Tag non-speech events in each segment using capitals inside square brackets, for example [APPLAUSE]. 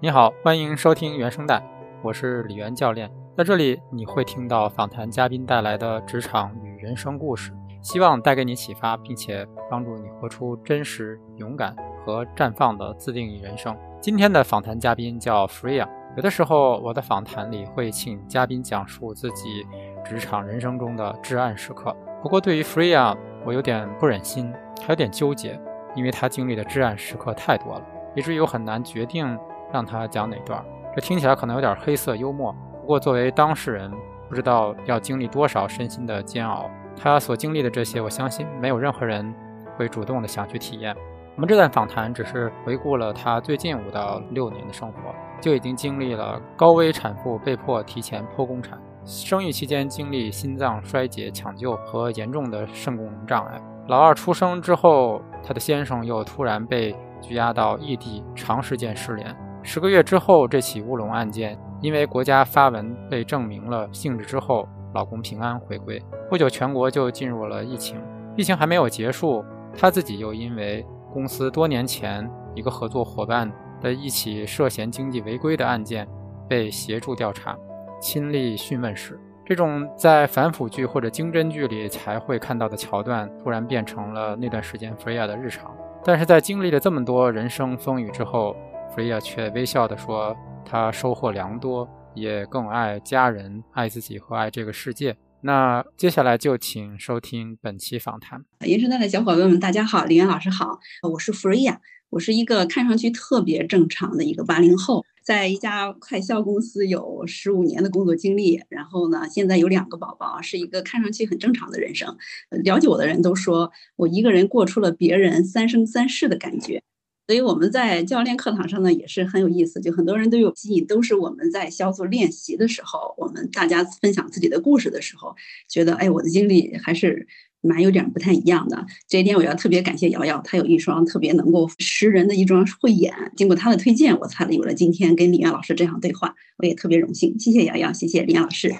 你好，欢迎收听原声带，我是李源教练。在这里，你会听到访谈嘉宾带来的职场与人生故事，希望带给你启发，并且帮助你活出真实、勇敢和绽放的自定义人生。今天的访谈嘉宾叫 Freya。有的时候，我的访谈里会请嘉宾讲述自己职场人生中的至暗时刻。不过，对于 Freya，我有点不忍心，还有点纠结，因为他经历的至暗时刻太多了，以至于我很难决定。让他讲哪段？这听起来可能有点黑色幽默，不过作为当事人，不知道要经历多少身心的煎熬。他所经历的这些，我相信没有任何人会主动的想去体验。我们这段访谈只是回顾了他最近五到六年的生活，就已经经历了高危产妇被迫提前剖宫产，生育期间经历心脏衰竭抢救和严重的肾功能障碍。老二出生之后，他的先生又突然被拘押到异地，长时间失联。十个月之后，这起乌龙案件因为国家发文被证明了性质之后，老公平安回归。不久，全国就进入了疫情。疫情还没有结束，他自己又因为公司多年前一个合作伙伴的一起涉嫌经济违规的案件被协助调查，亲历讯问时，这种在反腐剧或者经侦剧里才会看到的桥段，突然变成了那段时间菲亚的日常。但是在经历了这么多人生风雨之后，菲亚却微笑地说：“他收获良多，也更爱家人、爱自己和爱这个世界。”那接下来就请收听本期访谈。原生代的小伙伴们，大家好，李岩老师好，我是弗瑞亚，我是一个看上去特别正常的一个八零后，在一家快销公司有十五年的工作经历，然后呢，现在有两个宝宝，是一个看上去很正常的人生。了解我的人都说我一个人过出了别人三生三世的感觉。所以我们在教练课堂上呢也是很有意思，就很多人都有记忆，都是我们在小组练习的时候，我们大家分享自己的故事的时候，觉得哎，我的经历还是蛮有点不太一样的。这一点我要特别感谢瑶瑶，她有一双特别能够识人的一双慧眼，经过她的推荐，我才有了今天跟李岩老师这样对话，我也特别荣幸。谢谢瑶瑶，谢谢李岩老师。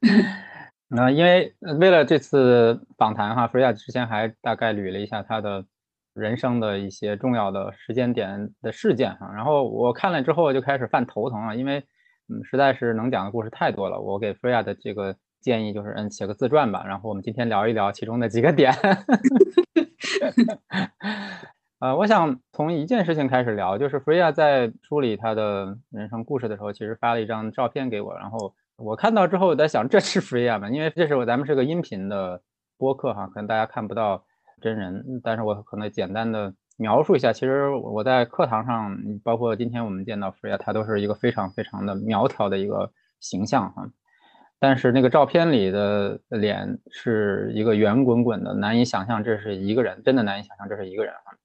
[LAUGHS] 那因为为了这次访谈哈，菲亚之前还大概捋了一下她的。人生的一些重要的时间点的事件哈，然后我看了之后就开始犯头疼啊，因为嗯实在是能讲的故事太多了。我给 Freya 的这个建议就是嗯写个自传吧，然后我们今天聊一聊其中的几个点。[LAUGHS] 呃，我想从一件事情开始聊，就是 Freya 在梳理他的人生故事的时候，其实发了一张照片给我，然后我看到之后我在想这是 Freya 吗？因为这是我咱们是个音频的播客哈，可能大家看不到。真人，但是我可能简单的描述一下。其实我在课堂上，包括今天我们见到 Freya，他都是一个非常非常的苗条的一个形象哈。但是那个照片里的脸是一个圆滚滚的，难以想象这是一个人，真的难以想象这是一个人哈。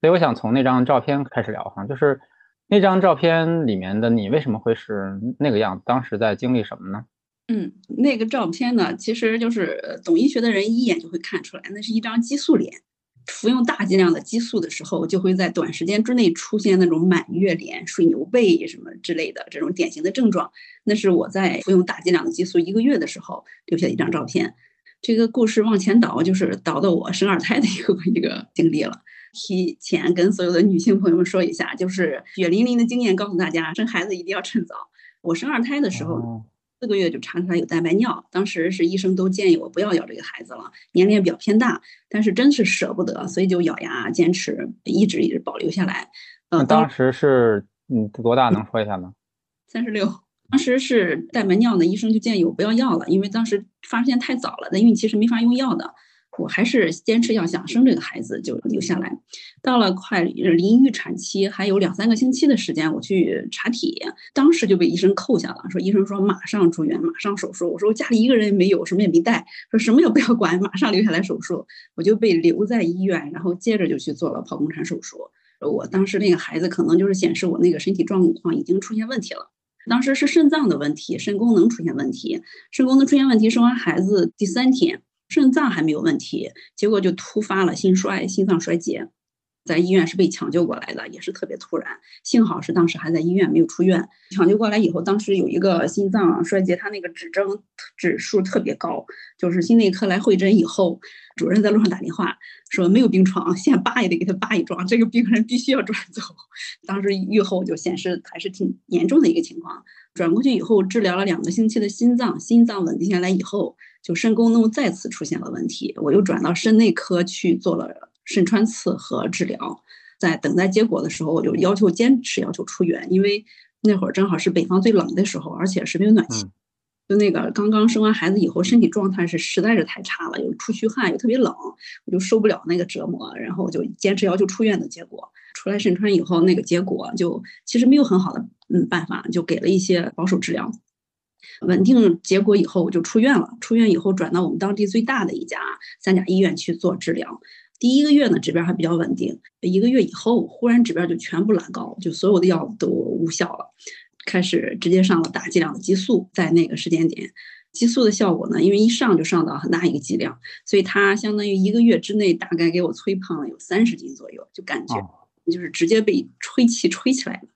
所以我想从那张照片开始聊哈，就是那张照片里面的你为什么会是那个样子？当时在经历什么呢？嗯，那个照片呢，其实就是懂医学的人一眼就会看出来，那是一张激素脸。服用大剂量的激素的时候，就会在短时间之内出现那种满月脸、水牛背什么之类的这种典型的症状。那是我在服用大剂量的激素一个月的时候留下一张照片。这个故事往前倒，就是倒到我生二胎的一个一个经历了。提前跟所有的女性朋友们说一下，就是血淋淋的经验告诉大家，生孩子一定要趁早。我生二胎的时候。四个月就查出来有蛋白尿，当时是医生都建议我不要要这个孩子了，年龄也比较偏大，但是真是舍不得，所以就咬牙坚持，一直一直保留下来。嗯，当时是嗯多大？能说一下吗？三十六。当时是蛋白尿呢，医生就建议我不要要了，因为当时发现太早了，那孕期是没法用药的。我还是坚持要想生这个孩子，就留下来。到了快临预产期，还有两三个星期的时间，我去查体，当时就被医生扣下了，说医生说马上住院，马上手术。我说我家里一个人也没有，什么也没带，说什么也不要管，马上留下来手术。我就被留在医院，然后接着就去做了剖宫产手术。我当时那个孩子可能就是显示我那个身体状况已经出现问题了，当时是肾脏的问题，肾功能出现问题，肾功能出现问题，生完孩子第三天。肾脏还没有问题，结果就突发了心衰、心脏衰竭。在医院是被抢救过来的，也是特别突然。幸好是当时还在医院，没有出院。抢救过来以后，当时有一个心脏衰竭，他那个指征指数特别高。就是心内科来会诊以后，主任在路上打电话说没有病床，现在扒也得给他扒一桩，这个病人必须要转走。[LAUGHS] 当时预后就显示还是挺严重的一个情况。转过去以后治疗了两个星期的心脏，心脏稳定下来以后，就肾功能再次出现了问题。我又转到肾内科去做了。肾穿刺和治疗，在等待结果的时候，我就要求坚持要求出院，因为那会儿正好是北方最冷的时候，而且是没有暖气。就那个刚刚生完孩子以后，身体状态是实在是太差了，又出虚汗，又特别冷，我就受不了那个折磨，然后我就坚持要求出院的结果。出来肾穿以后，那个结果就其实没有很好的嗯办法，就给了一些保守治疗。稳定结果以后，我就出院了。出院以后转到我们当地最大的一家三甲医院去做治疗。第一个月呢，指标还比较稳定。一个月以后，忽然指标就全部拉高，就所有的药都无效了，开始直接上了大剂量的激素。在那个时间点，激素的效果呢，因为一上就上到很大一个剂量，所以它相当于一个月之内大概给我催胖了有三十斤左右，就感觉就是直接被吹气吹起来了。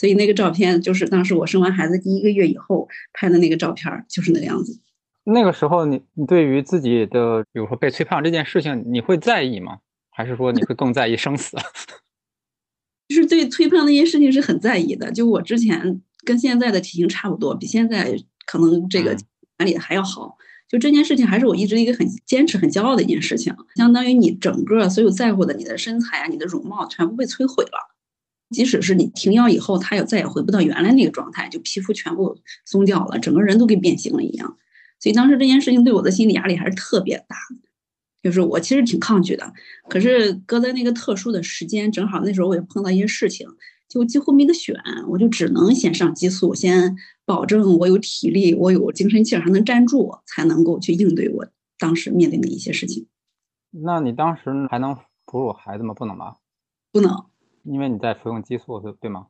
所以那个照片就是当时我生完孩子第一个月以后拍的那个照片，就是那个样子。那个时候，你你对于自己的，比如说被催胖这件事情，你会在意吗？还是说你会更在意生死？[LAUGHS] 就是对催胖那件事情是很在意的。就我之前跟现在的体型差不多，比现在可能这个管理的还要好。就这件事情，还是我一直一个很坚持、很骄傲的一件事情。相当于你整个所有在乎的，你的身材啊，你的容貌，全部被摧毁了。即使是你停药以后，它也再也回不到原来那个状态，就皮肤全部松掉了，整个人都跟变形了一样。所以当时这件事情对我的心理压力还是特别大，就是我其实挺抗拒的。可是搁在那个特殊的时间，正好那时候我也碰到一些事情，就几乎没得选，我就只能先上激素，先保证我有体力，我有精神气儿还能站住，才能够去应对我当时面临的一些事情。那你当时还能哺乳孩子吗？不能吧？不能，因为你在服用激素，对对吗？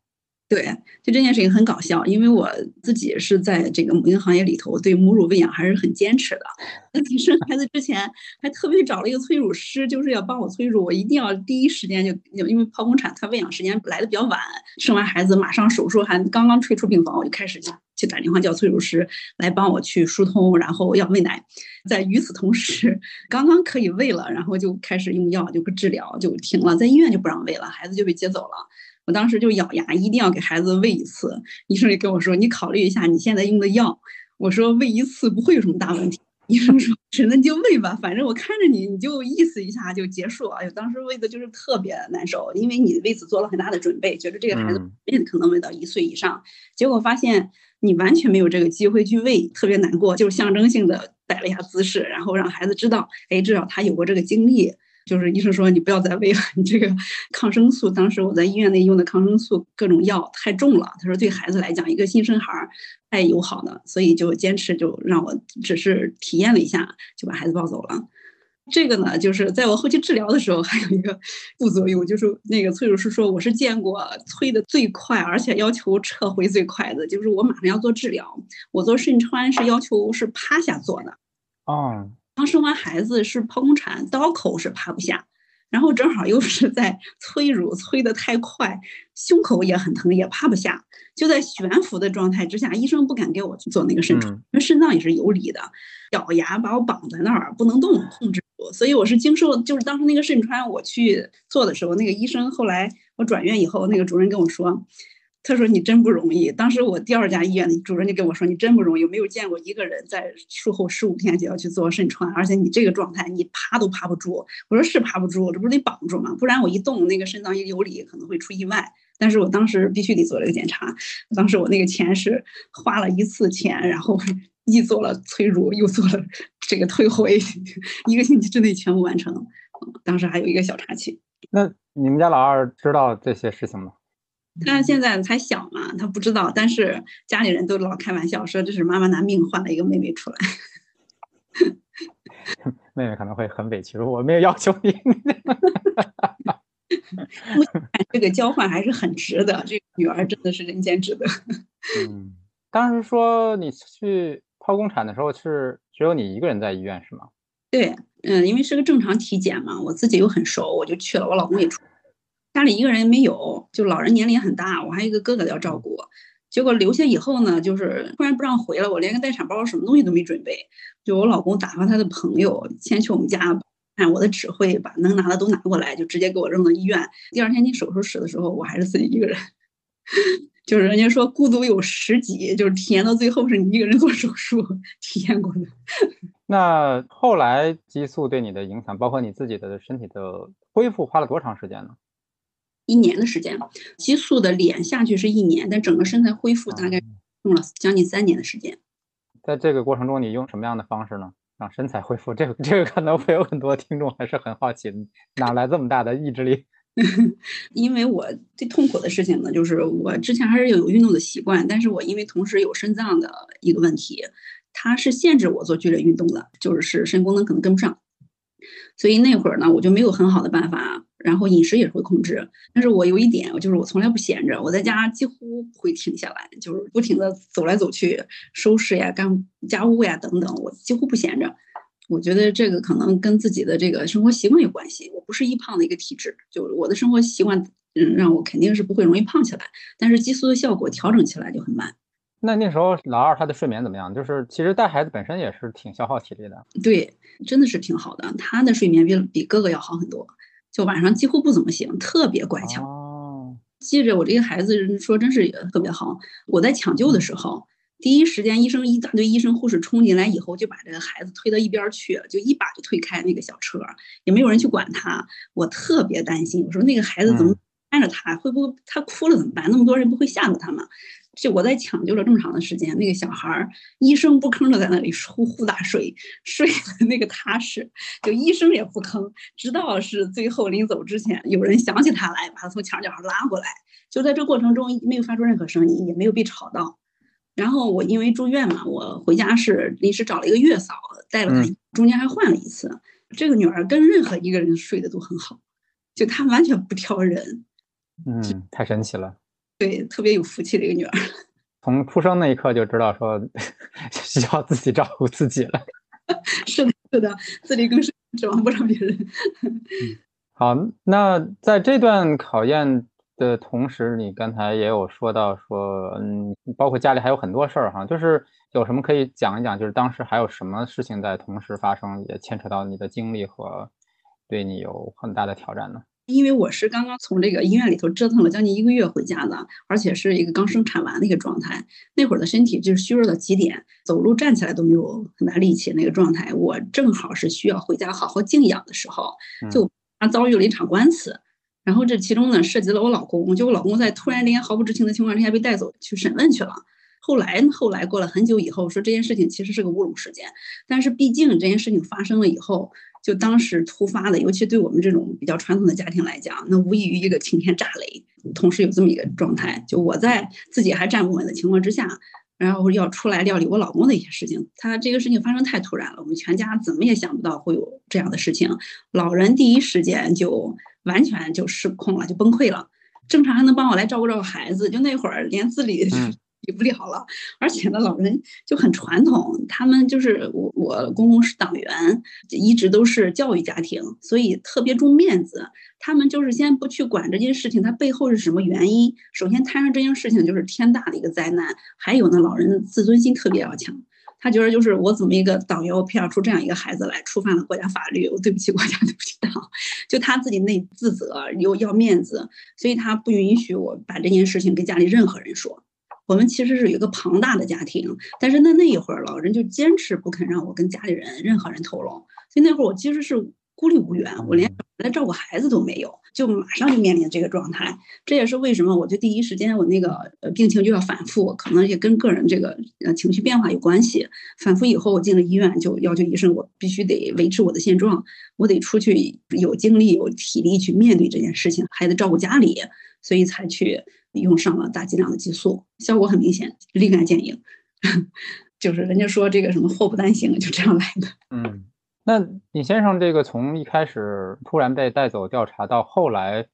对，就这件事情很搞笑，因为我自己是在这个母婴行业里头，对母乳喂养还是很坚持的。[LAUGHS] 在生孩子之前，还特别找了一个催乳师，就是要帮我催乳。我一定要第一时间就，因为剖宫产，它喂养时间来的比较晚，生完孩子马上手术，还刚刚退出病房，我就开始去打电话叫催乳师来帮我去疏通，然后要喂奶。在与此同时，刚刚可以喂了，然后就开始用药，就治疗，就停了，在医院就不让喂了，孩子就被接走了。我当时就咬牙，一定要给孩子喂一次。医生也跟我说：“你考虑一下你现在用的药。”我说：“喂一次不会有什么大问题。”医生说：“是，那你就喂吧，反正我看着你，你就意思一下就结束。”哎呦，当时喂的就是特别难受，因为你为此做了很大的准备，觉得这个孩子可能喂到一岁以上，结果发现你完全没有这个机会去喂，特别难过，就象征性的摆了一下姿势，然后让孩子知道，哎，至少他有过这个经历。就是医生说你不要再喂了，你这个抗生素，当时我在医院内用的抗生素各种药太重了。他说对孩子来讲，一个新生孩儿太友好的，所以就坚持就让我只是体验了一下，就把孩子抱走了。这个呢，就是在我后期治疗的时候还有一个副作用，就是那个催乳师说我是见过催的最快，而且要求撤回最快的，就是我马上要做治疗，我做肾穿是要求是趴下做的。哦。刚生完孩子是剖宫产，刀口是趴不下，然后正好又是在催乳催得太快，胸口也很疼，也趴不下，就在悬浮的状态之下，医生不敢给我去做那个肾穿，因为肾脏也是有理的，咬牙把我绑在那儿不能动，控制住，所以我是经受，就是当时那个肾穿我去做的时候，那个医生后来我转院以后，那个主任跟我说。他说：“你真不容易。”当时我第二家医院的主任就跟我说：“你真不容易，没有见过一个人在术后十五天就要去做肾穿，而且你这个状态，你趴都趴不住。”我说：“是趴不住，这不是得绑住吗？不然我一动，那个肾脏一有理，可能会出意外。”但是我当时必须得做这个检查。当时我那个钱是花了一次钱，然后 [LAUGHS] 一做了催乳，又做了 [LAUGHS] 这个退回，[LAUGHS] 一个星期之内全部完成。当时还有一个小插曲。那你们家老二知道这些事情吗？他现在才小嘛，他不知道，但是家里人都老开玩笑说这是妈妈拿命换了一个妹妹出来。[LAUGHS] 妹妹可能会很委屈，我没有要求你。这个交换还是很值得，这个女儿真的是人间值得。[LAUGHS] 嗯，当时说你去剖宫产的时候是只有你一个人在医院是吗？对，嗯，因为是个正常体检嘛，我自己又很熟，我就去了，我老公也出。家里一个人没有，就老人年龄很大，我还有一个哥哥要照顾。结果留下以后呢，就是突然不让回了，我连个待产包什么东西都没准备。就我老公打发他的朋友先去我们家，按我的指挥把能拿的都拿过来，就直接给我扔到医院。第二天进手术室的时候，我还是自己一个人。[LAUGHS] 就是人家说孤独有十几，就是体验到最后是你一个人做手术 [LAUGHS] 体验过的。那后来激素对你的影响，包括你自己的身体的恢复，花了多长时间呢？一年的时间，激素的脸下去是一年，但整个身材恢复大概用了将近三年的时间。在这个过程中，你用什么样的方式呢？让身材恢复？这个这个可能会有很多听众还是很好奇，哪来这么大的意志力？[LAUGHS] 因为我最痛苦的事情呢，就是我之前还是有运动的习惯，但是我因为同时有肾脏的一个问题，它是限制我做剧烈运动的，就是肾功能可能跟不上。所以那会儿呢，我就没有很好的办法，然后饮食也是会控制。但是我有一点，就是我从来不闲着，我在家几乎不会停下来，就是不停的走来走去，收拾呀、干家务呀等等，我几乎不闲着。我觉得这个可能跟自己的这个生活习惯有关系。我不是易胖的一个体质，就我的生活习惯，嗯，让我肯定是不会容易胖起来。但是激素的效果调整起来就很慢。那那时候老二他的睡眠怎么样？就是其实带孩子本身也是挺消耗体力的。对，真的是挺好的。他的睡眠比比哥哥要好很多，就晚上几乎不怎么醒，特别乖巧。哦。记着我这个孩子说，真是特别好。我在抢救的时候，第一时间医生一大堆医生护士冲进来以后，就把这个孩子推到一边去，就一把就推开那个小车，也没有人去管他。我特别担心，我说那个孩子怎么看着他，会不会他哭了怎么办？那么多人不会吓着他吗？就我在抢救了这么长的时间，那个小孩儿一声不吭的在那里呼呼大睡，睡的那个踏实，就一声也不吭。直到是最后临走之前，有人想起他来，把他从墙角上拉过来。就在这过程中没有发出任何声音，也没有被吵到。然后我因为住院嘛，我回家是临时找了一个月嫂带了他，中间还换了一次。这个女儿跟任何一个人睡的都很好，就她完全不挑人。嗯，太神奇了。对，特别有福气的一个女儿，[LAUGHS] 从出生那一刻就知道说 [LAUGHS] 需要自己照顾自己了。[LAUGHS] 是的，是的，自力更生，指望不上别人。好，那在这段考验的同时，你刚才也有说到说，嗯，包括家里还有很多事儿哈，就是有什么可以讲一讲？就是当时还有什么事情在同时发生，也牵扯到你的经历和对你有很大的挑战呢？因为我是刚刚从这个医院里头折腾了将近一个月回家的，而且是一个刚生产完的一个状态，那会儿的身体就是虚弱到极点，走路站起来都没有很大力气那个状态。我正好是需要回家好好静养的时候，就他遭遇了一场官司，然后这其中呢涉及了我老公，就我老公在突然之间毫不知情的情况之下被带走去审问去了。后来后来过了很久以后，说这件事情其实是个乌龙事件，但是毕竟这件事情发生了以后。就当时突发的，尤其对我们这种比较传统的家庭来讲，那无异于一个晴天炸雷。同时有这么一个状态，就我在自己还站不稳的情况之下，然后要出来料理我老公的一些事情。他这个事情发生太突然了，我们全家怎么也想不到会有这样的事情。老人第一时间就完全就失控了，就崩溃了。正常还能帮我来照顾照顾孩子，就那会儿连自理。不了了，而且呢，老人就很传统，他们就是我我公公是党员，一直都是教育家庭，所以特别重面子。他们就是先不去管这件事情，它背后是什么原因。首先摊上这件事情就是天大的一个灾难，还有呢，老人自尊心特别要强，他觉得就是我怎么一个党员，我培养出这样一个孩子来，触犯了国家法律，我对不起国家，[LAUGHS] 对不起党，就他自己内自责又要面子，所以他不允许我把这件事情跟家里任何人说。我们其实是有一个庞大的家庭，但是那那一会儿，老人就坚持不肯让我跟家里人任何人透露，所以那会儿我其实是孤立无援，我连来照顾孩子都没有，就马上就面临这个状态。这也是为什么我就第一时间我那个呃病情就要反复，可能也跟个人这个呃情绪变化有关系。反复以后，我进了医院，就要求医生我必须得维持我的现状，我得出去有精力有体力去面对这件事情，还得照顾家里，所以才去。用上了大剂量的激素，效果很明显，立竿见影。[LAUGHS] 就是人家说这个什么祸不单行，就这样来的。嗯，那李先生这个从一开始突然被带走调查，到后来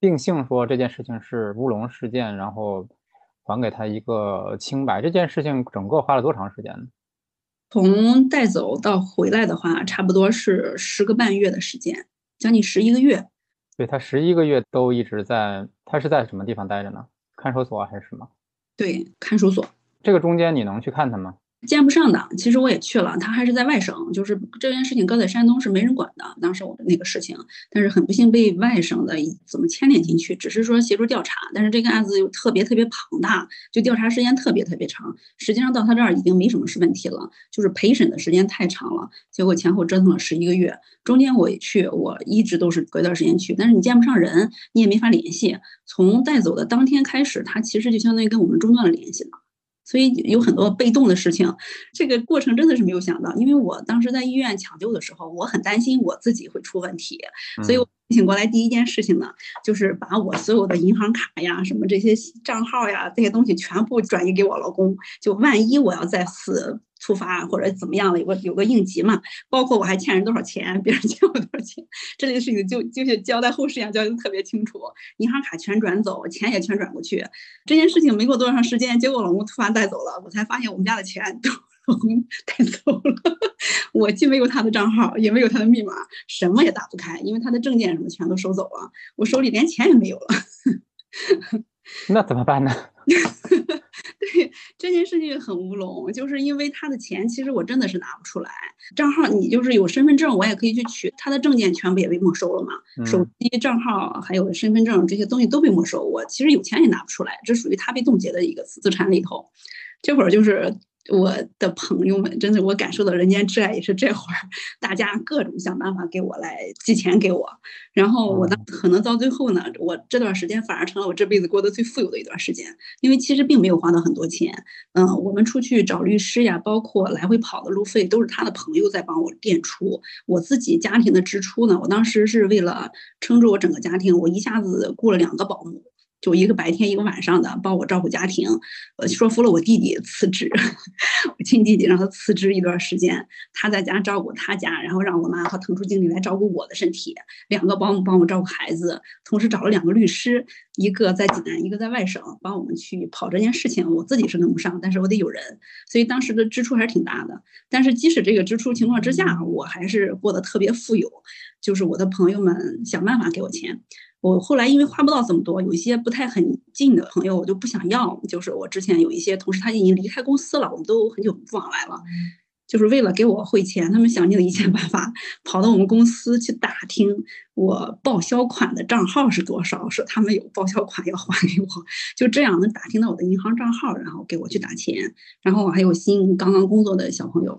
定性说这件事情是乌龙事件，然后还给他一个清白，这件事情整个花了多长时间呢？从带走到回来的话，差不多是十个半月的时间，将近十一个月。对他十一个月都一直在，他是在什么地方待着呢？看守所还是什么？对，看守所。这个中间你能去看他吗？见不上的，其实我也去了，他还是在外省，就是这件事情搁在山东是没人管的。当时我的那个事情，但是很不幸被外省的怎么牵连进去，只是说协助调查，但是这个案子又特别特别庞大，就调查时间特别特别长。实际上到他这儿已经没什么是问题了，就是陪审的时间太长了，结果前后折腾了十一个月。中间我也去，我一直都是隔一段时间去，但是你见不上人，你也没法联系。从带走的当天开始，他其实就相当于跟我们中断了联系了。所以有很多被动的事情，这个过程真的是没有想到。因为我当时在医院抢救的时候，我很担心我自己会出问题，所以我醒过来第一件事情呢，就是把我所有的银行卡呀、什么这些账号呀这些东西全部转移给我老公，就万一我要再次。突发或者怎么样了，有个有个应急嘛，包括我还欠人多少钱，[LAUGHS] 别人欠我多少钱，这类事情就就是交代后事一样交代的特别清楚，银行卡全转走，钱也全转过去。这件事情没过多长时间，结果老公突然带走了，我才发现我们家的钱都老公带走了，[LAUGHS] 我既没有他的账号，也没有他的密码，什么也打不开，因为他的证件什么全都收走了，我手里连钱也没有了。[LAUGHS] 那怎么办呢？[LAUGHS] 对这件事情很乌龙，就是因为他的钱，其实我真的是拿不出来。账号你就是有身份证，我也可以去取，他的证件全部也被没收了嘛，手机账号还有身份证这些东西都被没收，我其实有钱也拿不出来，这属于他被冻结的一个资产里头。这会儿就是。我的朋友们，真的，我感受到人间挚爱也是这会儿，大家各种想办法给我来寄钱给我，然后我呢，可能到最后呢，我这段时间反而成了我这辈子过得最富有的一段时间，因为其实并没有花到很多钱，嗯，我们出去找律师呀，包括来回跑的路费都是他的朋友在帮我垫出，我自己家庭的支出呢，我当时是为了撑住我整个家庭，我一下子雇了两个保姆。就一个白天一个晚上的帮我照顾家庭，呃，说服了我弟弟辞职，[LAUGHS] 我亲弟弟让他辞职一段时间，他在家照顾他家，然后让我妈和腾出精力来照顾我的身体，两个保姆帮我照顾孩子，同时找了两个律师，一个在济南，一个在外省，帮我们去跑这件事情。我自己是跟不上，但是我得有人，所以当时的支出还是挺大的。但是即使这个支出情况之下，我还是过得特别富有，就是我的朋友们想办法给我钱。我后来因为花不到这么多，有一些不太很近的朋友，我就不想要。就是我之前有一些同事，他已经离开公司了，我们都很久不往来了。就是为了给我汇钱，他们想尽了一切办法，跑到我们公司去打听我报销款的账号是多少，说他们有报销款要还给我，就这样能打听到我的银行账号，然后给我去打钱。然后我还有新刚刚工作的小朋友，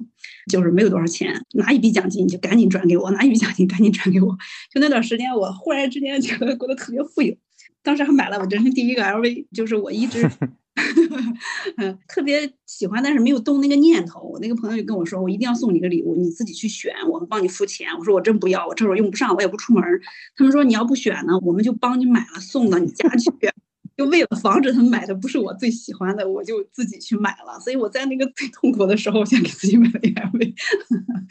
就是没有多少钱，拿一笔奖金就赶紧转给我，拿一笔奖金赶紧转给我。就那段时间，我忽然之间觉得过得特别富有，当时还买了我人生第一个 LV，就是我一直。[LAUGHS] 嗯，特别喜欢，但是没有动那个念头。我那个朋友就跟我说：“我一定要送你个礼物，你自己去选，我们帮你付钱。”我说：“我真不要，我这会儿用不上，我也不出门。”他们说：“你要不选呢，我们就帮你买了，送到你家去。[LAUGHS] ”就为了防止他们买的不是我最喜欢的，我就自己去买了。所以我在那个最痛苦的时候，我先给自己买了 LV。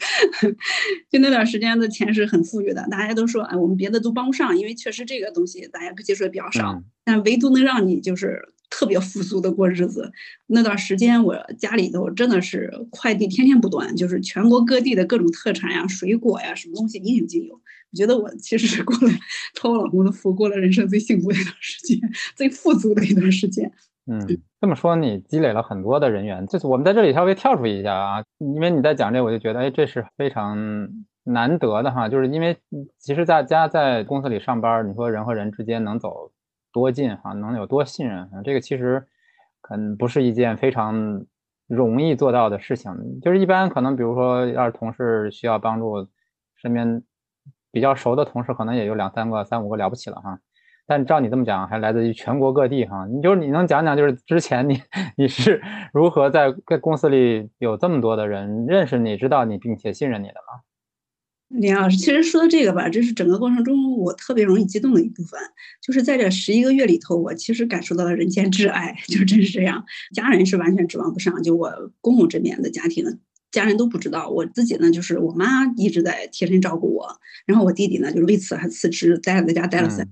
[LAUGHS] 就那段时间的钱是很富裕的，大家都说：“哎，我们别的都帮不上，因为确实这个东西大家接触的比较少，但唯独能让你就是。”特别富足的过日子，那段时间我家里头真的是快递天天不断，就是全国各地的各种特产呀、水果呀，什么东西应有尽有。我觉得我其实是过了 [LAUGHS] 托我老公的福，过了人生最幸福的一段时间，最富足的一段时间。嗯，这么说你积累了很多的人员，就是我们在这里稍微跳出一下啊，因为你在讲这，我就觉得哎，这是非常难得的哈，就是因为其实大家在公司里上班，你说人和人之间能走。多近哈，能有多信任？这个其实可能不是一件非常容易做到的事情。就是一般可能，比如说要是同事需要帮助，身边比较熟的同事可能也就两三个、三五个了不起了哈。但照你这么讲，还来自于全国各地哈。你就是你能讲讲，就是之前你 [LAUGHS] 你是如何在在公司里有这么多的人认识你、知道你并且信任你的吗？李老师，其实说到这个吧，这是整个过程中我特别容易激动的一部分。就是在这十一个月里头，我其实感受到了人间挚爱，就真是这样。家人是完全指望不上，就我公公这边的家庭，家人都不知道。我自己呢，就是我妈一直在贴身照顾我，然后我弟弟呢，就是为此还辞职，待在家待了三，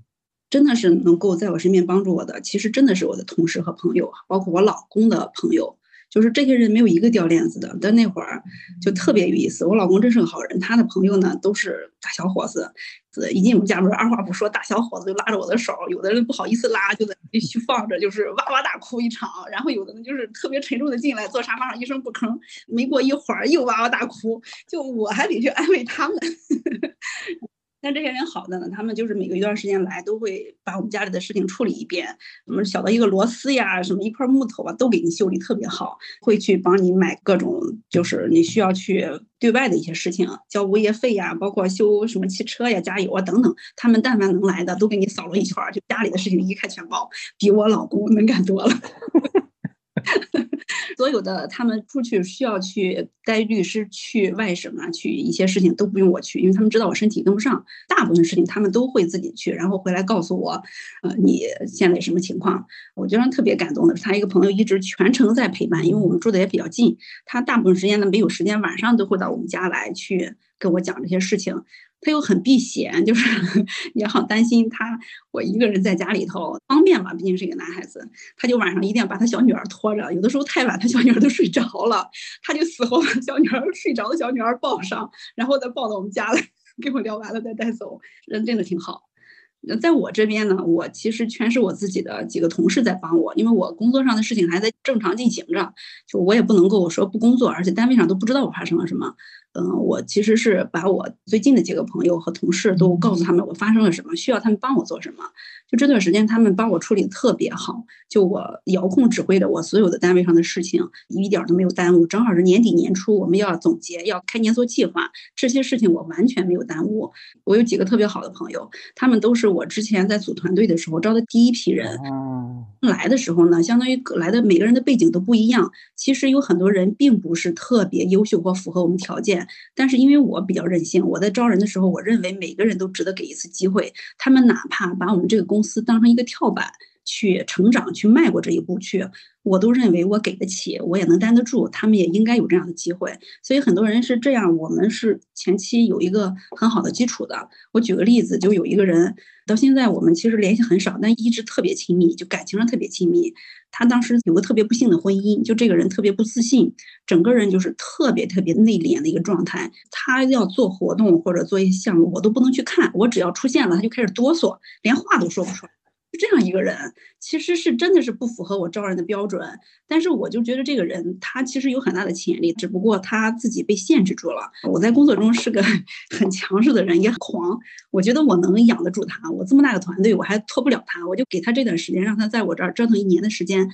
真的是能够在我身边帮助我的，其实真的是我的同事和朋友，包括我老公的朋友。就是这些人没有一个掉链子的，但那会儿就特别有意思。我老公真是个好人，他的朋友呢都是大小伙子，一进我们家门，二话不说，大小伙子就拉着我的手，有的人不好意思拉，就在继续放着，就是哇哇大哭一场。然后有的人就是特别沉重的进来，坐沙发上一声不吭，没过一会儿又哇哇大哭，就我还得去安慰他们。但这些人好的呢，他们就是每隔一段时间来，都会把我们家里的事情处理一遍，什么小到一个螺丝呀，什么一块木头啊，都给你修理特别好，会去帮你买各种就是你需要去对外的一些事情，交物业费呀，包括修什么汽车呀、加油啊等等，他们但凡能来的，都给你扫了一圈，就家里的事情一概全包，比我老公能干多了。[LAUGHS] 所有的他们出去需要去带律师去外省啊，去一些事情都不用我去，因为他们知道我身体跟不上，大部分事情他们都会自己去，然后回来告诉我，呃，你现在什么情况？我觉得特别感动的是，他一个朋友一直全程在陪伴，因为我们住的也比较近，他大部分时间呢没有时间，晚上都会到我们家来去跟我讲这些事情。他又很避嫌，就是 [LAUGHS] 也好担心他我一个人在家里头方便嘛，毕竟是一个男孩子，他就晚上一定要把他小女儿拖着，有的时候太晚，他小女儿都睡着了，他就死活把小女儿 [LAUGHS] 睡着的小女儿抱上，然后再抱到我们家来，跟我聊完了再带走，人真的挺好。那在我这边呢，我其实全是我自己的几个同事在帮我，因为我工作上的事情还在正常进行着，就我也不能够说不工作，而且单位上都不知道我发生了什么。嗯，我其实是把我最近的几个朋友和同事都告诉他们我发生了什么，需要他们帮我做什么。就这段时间，他们帮我处理特别好，就我遥控指挥的我所有的单位上的事情，一点都没有耽误。正好是年底年初，我们要总结，要开年做计划，这些事情我完全没有耽误。我有几个特别好的朋友，他们都是我之前在组团队的时候招的第一批人。来的时候呢，相当于来的每个人的背景都不一样。其实有很多人并不是特别优秀或符合我们条件，但是因为我比较任性，我在招人的时候，我认为每个人都值得给一次机会。他们哪怕把我们这个公司当成一个跳板。去成长，去迈过这一步去，我都认为我给得起，我也能担得住，他们也应该有这样的机会。所以很多人是这样，我们是前期有一个很好的基础的。我举个例子，就有一个人，到现在我们其实联系很少，但一直特别亲密，就感情上特别亲密。他当时有个特别不幸的婚姻，就这个人特别不自信，整个人就是特别特别内敛的一个状态。他要做活动或者做一些项目，我都不能去看，我只要出现了，他就开始哆嗦，连话都说不出来。这样一个人，其实是真的是不符合我招人的标准。但是我就觉得这个人他其实有很大的潜力，只不过他自己被限制住了。我在工作中是个 [LAUGHS] 很强势的人，也很狂。我觉得我能养得住他。我这么大个团队，我还拖不了他。我就给他这段时间，让他在我这儿折腾一年的时间，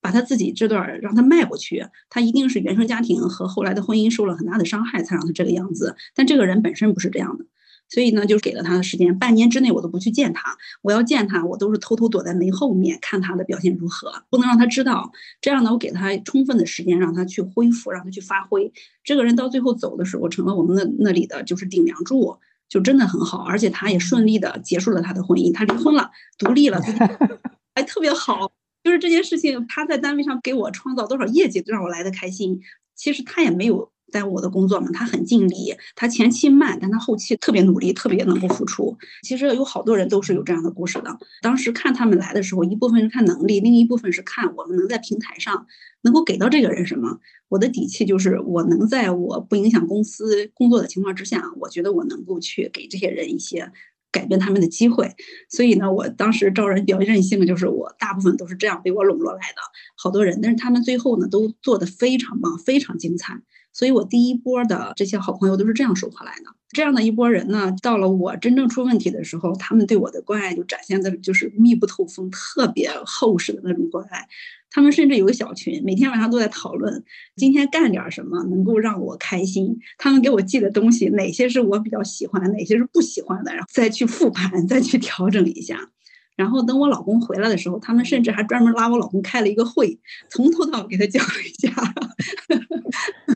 把他自己这段让他迈过去。他一定是原生家庭和后来的婚姻受了很大的伤害，才让他这个样子。但这个人本身不是这样的。所以呢，就给了他的时间，半年之内我都不去见他。我要见他，我都是偷偷躲在门后面看他的表现如何，不能让他知道。这样呢，我给他充分的时间，让他去恢复，让他去发挥。这个人到最后走的时候，成了我们那那里的就是顶梁柱，就真的很好。而且他也顺利的结束了他的婚姻，他离婚了，独立了，[LAUGHS] 还特别好。就是这件事情，他在单位上给我创造多少业绩，都让我来的开心。其实他也没有。在我的工作嘛，他很尽力，他前期慢，但他后期特别努力，特别能够付出。其实有好多人都是有这样的故事的。当时看他们来的时候，一部分是看能力，另一部分是看我们能在平台上能够给到这个人什么。我的底气就是我能在我不影响公司工作的情况之下，我觉得我能够去给这些人一些改变他们的机会。所以呢，我当时招人比较任性，就是我大部分都是这样被我笼络来的好多人，但是他们最后呢都做得非常棒，非常精彩。所以，我第一波的这些好朋友都是这样收获来的。这样的一波人呢，到了我真正出问题的时候，他们对我的关爱就展现的就是密不透风、特别厚实的那种关爱。他们甚至有个小群，每天晚上都在讨论今天干点什么能够让我开心。他们给我寄的东西，哪些是我比较喜欢，哪些是不喜欢的，然后再去复盘，再去调整一下。然后等我老公回来的时候，他们甚至还专门拉我老公开了一个会，从头到尾给他讲了一下。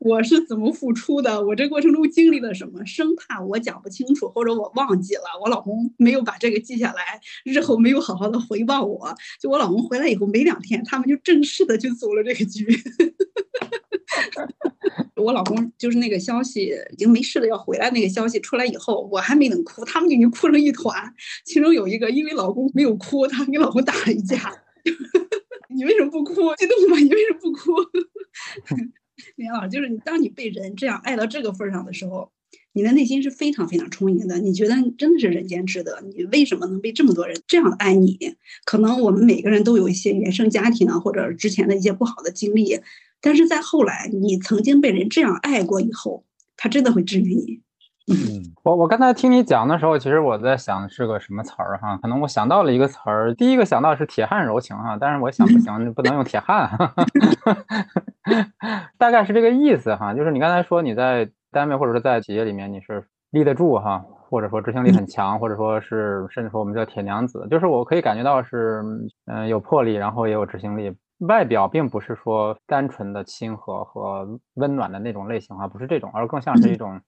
我是怎么付出的？我这过程中经历了什么？生怕我讲不清楚，或者我忘记了，我老公没有把这个记下来，日后没有好好的回报我。就我老公回来以后没两天，他们就正式的就组了这个局。[LAUGHS] 我老公就是那个消息已经没事了要回来那个消息出来以后，我还没等哭，他们已经哭成一团。其中有一个因为老公没有哭，他跟老公打了一架。[LAUGHS] 你为什么不哭？激动吗？你为什么不哭？[LAUGHS] 李岩老师，就是你，当你被人这样爱到这个份上的时候，你的内心是非常非常充盈的，你觉得真的是人间值得。你为什么能被这么多人这样爱你？可能我们每个人都有一些原生家庭啊，或者之前的一些不好的经历，但是在后来你曾经被人这样爱过以后，他真的会治愈你。嗯，我我刚才听你讲的时候，其实我在想是个什么词儿哈，可能我想到了一个词儿，第一个想到是铁汉柔情哈，但是我想不行，不能用铁汉，[LAUGHS] 大概是这个意思哈，就是你刚才说你在单位或者是在企业里面你是立得住哈，或者说执行力很强，或者说是甚至说我们叫铁娘子，就是我可以感觉到是嗯有魄力，然后也有执行力，外表并不是说单纯的亲和和温暖的那种类型哈，不是这种，而更像是一种。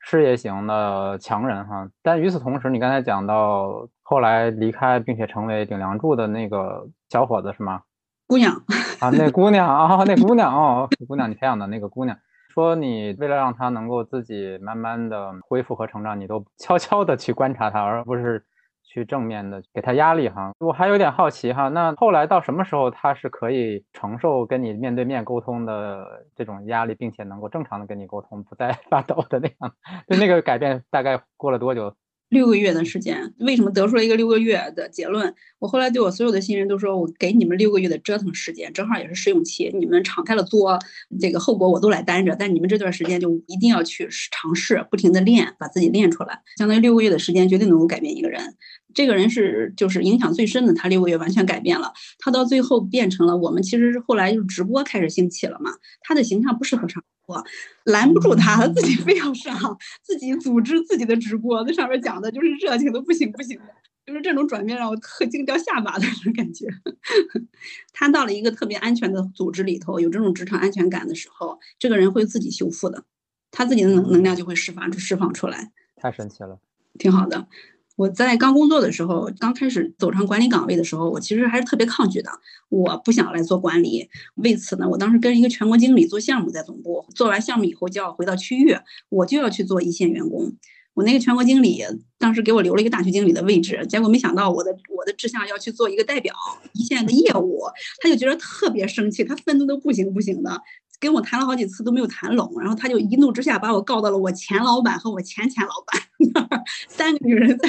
事业型的强人哈，但与此同时，你刚才讲到后来离开并且成为顶梁柱的那个小伙子是吗？姑娘啊，那姑娘啊，那姑娘哦，[LAUGHS] 姑娘，你培养的那个姑娘，说你为了让她能够自己慢慢的恢复和成长，你都悄悄的去观察她，而不是。去正面的给他压力哈，我还有点好奇哈，那后来到什么时候他是可以承受跟你面对面沟通的这种压力，并且能够正常的跟你沟通，不再 [LAUGHS] 发抖的那样？就那个改变大概过了多久？六个月的时间，为什么得出了一个六个月的结论？我后来对我所有的新人都说，我给你们六个月的折腾时间，正好也是试用期，你们敞开了做，这个后果我都来担着。但你们这段时间就一定要去尝试，不停的练，把自己练出来。相当于六个月的时间，绝对能够改变一个人。这个人是就是影响最深的，他六个月完全改变了。他到最后变成了我们，其实是后来就直播开始兴起了嘛。他的形象不适合上。我拦不住他，自己非要上，自己组织自己的直播，在上面讲的就是热情的不行不行的，就是这种转变让我特惊掉下巴的那种感觉。[LAUGHS] 他到了一个特别安全的组织里头，有这种职场安全感的时候，这个人会自己修复的，他自己的能能量就会释放出释放出来。太神奇了，挺好的。我在刚工作的时候，刚开始走上管理岗位的时候，我其实还是特别抗拒的。我不想来做管理，为此呢，我当时跟一个全国经理做项目，在总部做完项目以后就要回到区域，我就要去做一线员工。我那个全国经理当时给我留了一个大区经理的位置，结果没想到我的我的志向要去做一个代表一线的业务，他就觉得特别生气，他愤怒的不行不行的。跟我谈了好几次都没有谈拢，然后他就一怒之下把我告到了我前老板和我前前老板 [LAUGHS] 那儿，三个女人在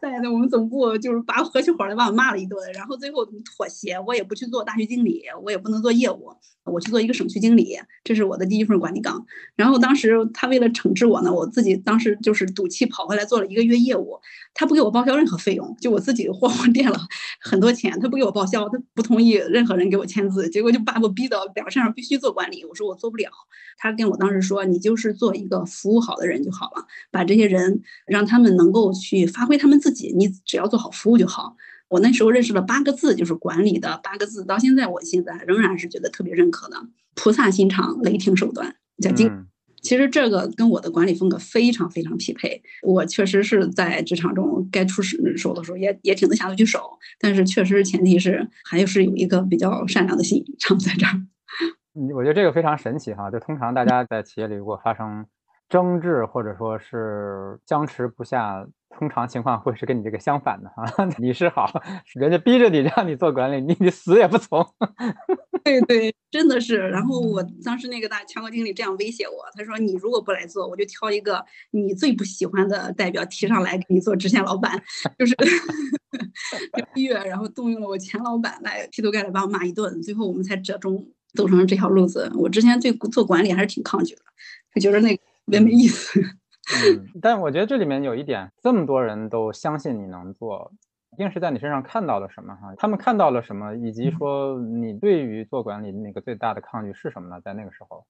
在我们总部就是把我合起伙来把我骂了一顿，然后最后妥协，我也不去做大区经理，我也不能做业务，我去做一个省区经理，这是我的第一份管理岗。然后当时他为了惩治我呢，我自己当时就是赌气跑回来做了一个月业务，他不给我报销任何费用，就我自己慌慌垫了很多钱，他不给我报销，他不同意任何人给我签字，结果就把我逼到表上必须做管理。我说我做不了，他跟我当时说，你就是做一个服务好的人就好了，把这些人让他们能够去发挥他们自己，你只要做好服务就好。我那时候认识了八个字，就是管理的八个字，到现在我现在仍然是觉得特别认可的。菩萨心肠，雷霆手段，叫精。其实这个跟我的管理风格非常非常匹配。我确实是在职场中该出手的时候也也挺能下得去手，但是确实前提是还是有一个比较善良的心常在这儿。我觉得这个非常神奇哈，就通常大家在企业里如果发生争执或者说是僵持不下，通常情况会是跟你这个相反的哈。[LAUGHS] 你是好，人家逼着你让你做管理，你你死也不从。[LAUGHS] 对对，真的是。然后我当时那个大全国经理这样威胁我，他说你如果不来做，我就挑一个你最不喜欢的代表提上来给你做直线老板，就是 [LAUGHS] 一月，然后动用了我前老板来劈头盖脸把我骂一顿，最后我们才折中。走上这条路子，我之前对做管理还是挺抗拒的，就觉得那特别没意思。[LAUGHS] 嗯，但我觉得这里面有一点，这么多人都相信你能做，一定是在你身上看到了什么哈？他们看到了什么，以及说你对于做管理那个最大的抗拒是什么呢？在那个时候，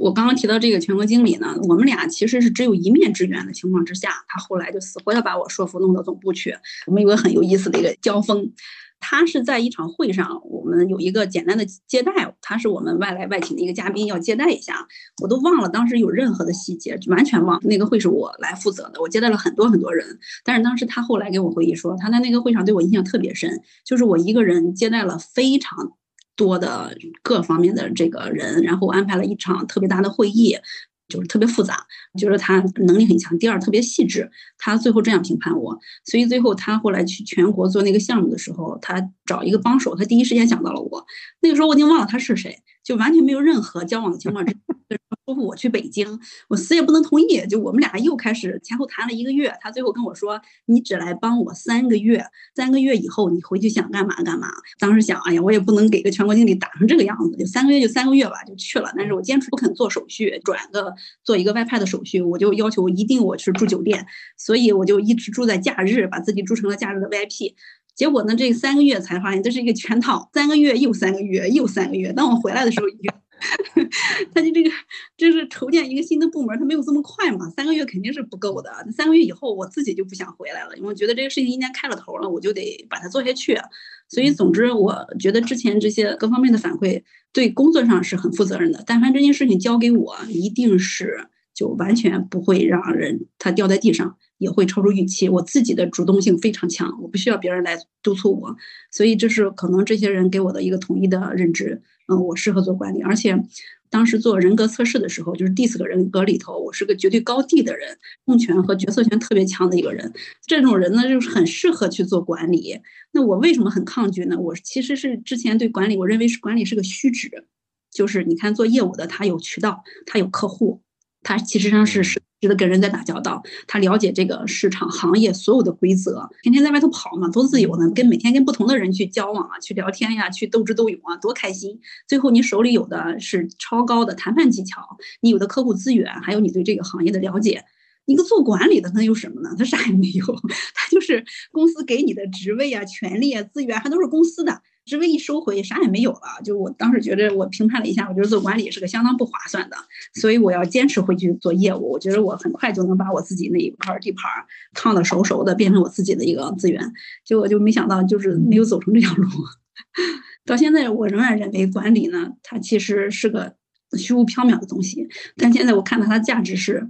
我刚刚提到这个全国经理呢，我们俩其实是只有一面之缘的情况之下，他后来就死活要把我说服弄到总部去，我们有个很有意思的一个交锋。他是在一场会上，我们有一个简单的接待，他是我们外来外请的一个嘉宾，要接待一下，我都忘了当时有任何的细节，完全忘。那个会是我来负责的，我接待了很多很多人，但是当时他后来给我回忆说，他在那个会上对我印象特别深，就是我一个人接待了非常多的各方面的这个人，然后安排了一场特别大的会议。就是特别复杂，觉得他能力很强。第二，特别细致。他最后这样评判我，所以最后他后来去全国做那个项目的时候，他找一个帮手，他第一时间想到了我。那个时候我已经忘了他是谁，就完全没有任何交往的情况之。[LAUGHS] 说服我去北京，我死也不能同意。就我们俩又开始前后谈了一个月，他最后跟我说：“你只来帮我三个月，三个月以后你回去想干嘛干嘛。”当时想，哎呀，我也不能给个全国经理打成这个样子，就三个月就三个月吧，就去了。但是我坚持不肯做手续，转个做一个外派的手续，我就要求一定我去住酒店，所以我就一直住在假日，把自己住成了假日的 VIP。结果呢，这三个月才发现这是一个圈套，三个月又三个月又三个月。当我回来的时候，[LAUGHS] 他就这个，就是筹建一个新的部门，他没有这么快嘛，三个月肯定是不够的。三个月以后，我自己就不想回来了，因为我觉得这个事情应该开了头了，我就得把它做下去。所以，总之，我觉得之前这些各方面的反馈，对工作上是很负责任的。但凡这件事情交给我，一定是就完全不会让人他掉在地上，也会超出预期。我自己的主动性非常强，我不需要别人来督促我。所以，这是可能这些人给我的一个统一的认知。嗯，我适合做管理，而且当时做人格测试的时候，就是第四个人格里头，我是个绝对高地的人，控权和决策权特别强的一个人。这种人呢，就是很适合去做管理。那我为什么很抗拒呢？我其实是之前对管理，我认为是管理是个虚职，就是你看做业务的，他有渠道，他有客户，他其实上是是。觉得跟人在打交道，他了解这个市场行业所有的规则，天天在外头跑嘛，多自由呢！跟每天跟不同的人去交往啊，去聊天呀，去斗智斗勇啊，多开心！最后你手里有的是超高的谈判技巧，你有的客户资源，还有你对这个行业的了解。一个做管理的能有什么呢？他啥也没有，[LAUGHS] 他就是公司给你的职位啊、权利啊、资源，还都是公司的。职位一收回，啥也没有了。就我当时觉得，我评判了一下，我觉得做管理是个相当不划算的，所以我要坚持回去做业务。我觉得我很快就能把我自己那一块地盘烫的熟熟的，变成我自己的一个资源。结果就没想到，就是没有走成这条路。[LAUGHS] 到现在，我仍然认为管理呢，它其实是个虚无缥缈的东西。但现在我看到它的价值是，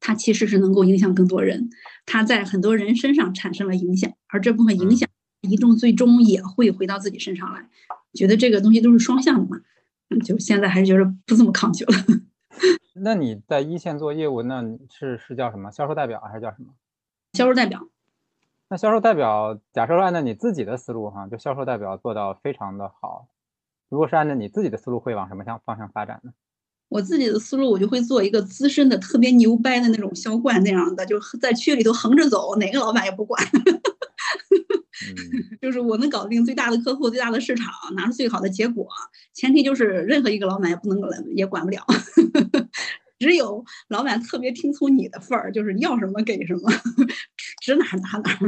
它其实是能够影响更多人，它在很多人身上产生了影响，而这部分影响。一众最终也会回到自己身上来，觉得这个东西都是双向的嘛，就现在还是觉得不这么抗拒了。[LAUGHS] 那你在一线做业务，那是是叫什么？销售代表还是叫什么？销售代表。那销售代表，假设按照你自己的思路哈，就销售代表做到非常的好。如果是按照你自己的思路，会往什么向方向发展呢？我自己的思路，我就会做一个资深的、特别牛掰的那种销冠那样的，就在区里头横着走，哪个老板也不管。[LAUGHS] [LAUGHS] 就是我能搞定最大的客户、最大的市场，拿出最好的结果。前提就是任何一个老板也不能也管不了，[LAUGHS] 只有老板特别听从你的份儿，就是要什么给什么，指哪打哪，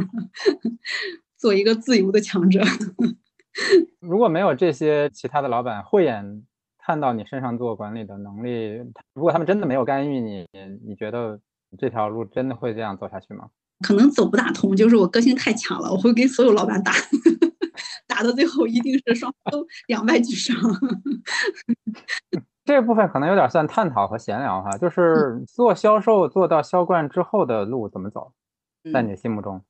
做一个自由的强者。[LAUGHS] 如果没有这些其他的老板慧眼看到你身上做管理的能力，如果他们真的没有干预你，你觉得这条路真的会这样走下去吗？可能走不大通，就是我个性太强了，我会跟所有老板打，[LAUGHS] 打到最后一定是双方都两败俱伤。[LAUGHS] 这部分可能有点算探讨和闲聊哈，就是做销售做到销冠之后的路怎么走，在你心目中？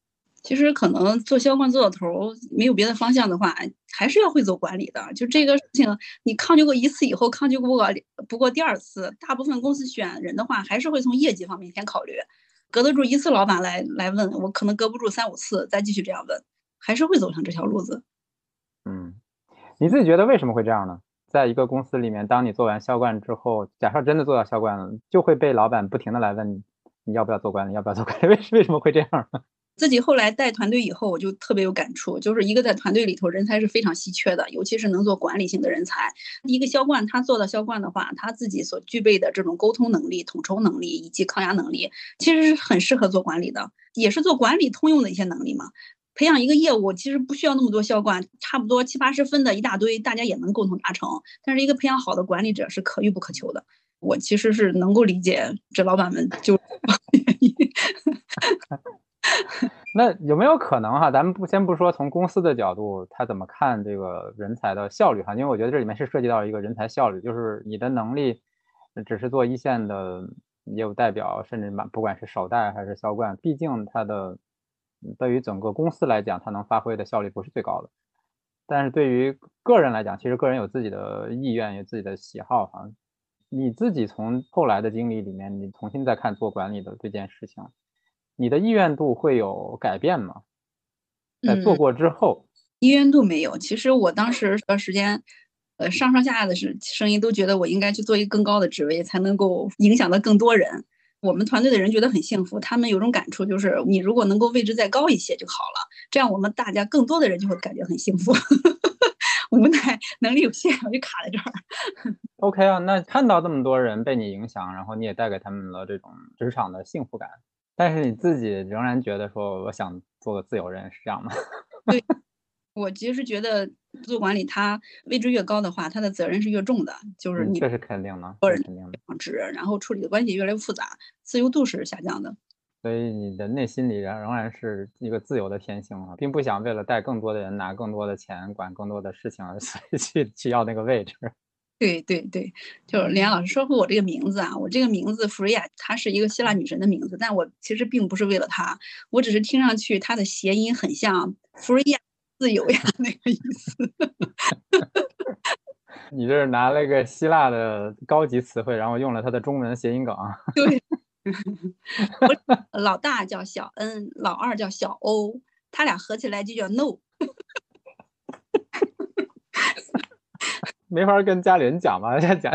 其实可能做销冠做到头，没有别的方向的话，还是要会走管理的。就这个事情，你抗拒过一次以后，抗拒不过不过第二次，大部分公司选人的话，还是会从业绩方面先考虑。隔得住一次老板来来问我，可能隔不住三五次，再继续这样问，还是会走上这条路子。嗯，你自己觉得为什么会这样呢？在一个公司里面，当你做完销冠之后，假设真的做到销冠了，就会被老板不停的来问你，你要不要做管理，要不要做管理？[LAUGHS] 为为什么会这样呢？自己后来带团队以后，我就特别有感触，就是一个在团队里头人才是非常稀缺的，尤其是能做管理性的人才。一个销冠，他做到销冠的话，他自己所具备的这种沟通能力、统筹能力以及抗压能力，其实是很适合做管理的，也是做管理通用的一些能力嘛。培养一个业务其实不需要那么多销冠，差不多七八十分的一大堆，大家也能共同达成。但是一个培养好的管理者是可遇不可求的。我其实是能够理解这老板们就。[LAUGHS] [LAUGHS] 那有没有可能哈？咱们不先不说从公司的角度，他怎么看这个人才的效率哈？因为我觉得这里面是涉及到一个人才效率，就是你的能力只是做一线的业务代表，甚至满不管是首代还是销冠，毕竟他的对于整个公司来讲，他能发挥的效率不是最高的。但是对于个人来讲，其实个人有自己的意愿，有自己的喜好哈。你自己从后来的经历里面，你重新再看做管理的这件事情。你的意愿度会有改变吗？在做过之后，意愿度没有。其实我当时的时间，呃，上上下下的是声音都觉得我应该去做一个更高的职位，才能够影响到更多人。我们团队的人觉得很幸福，他们有种感触，就是你如果能够位置再高一些就好了，这样我们大家更多的人就会感觉很幸福。[LAUGHS] 无奈 [LAUGHS] 能力有限，我就卡在这儿。OK 啊，那看到这么多人被你影响，然后你也带给他们了这种职场的幸福感，但是你自己仍然觉得说我想做个自由人，是这样吗？[LAUGHS] 对，我其实觉得做管理，他位置越高的话，他的责任是越重的，就是你这是肯定的，个人肯定的职，然后处理的关系越来越复杂，自由度是下降的。所以你的内心里仍仍然是一个自由的天性啊，并不想为了带更多的人拿更多的钱管更多的事情，[LAUGHS] 所以去去要那个位置。对对对，就是李安老师说过我这个名字啊，我这个名字弗瑞亚，它是一个希腊女神的名字，但我其实并不是为了她，我只是听上去它的谐音很像弗瑞亚自由呀那个意思。你这是拿了一个希腊的高级词汇，然后用了它的中文谐音梗。对。老大叫小恩，老二叫小欧，他俩合起来就叫 No。没法跟家里人讲吧？家 [LAUGHS] 家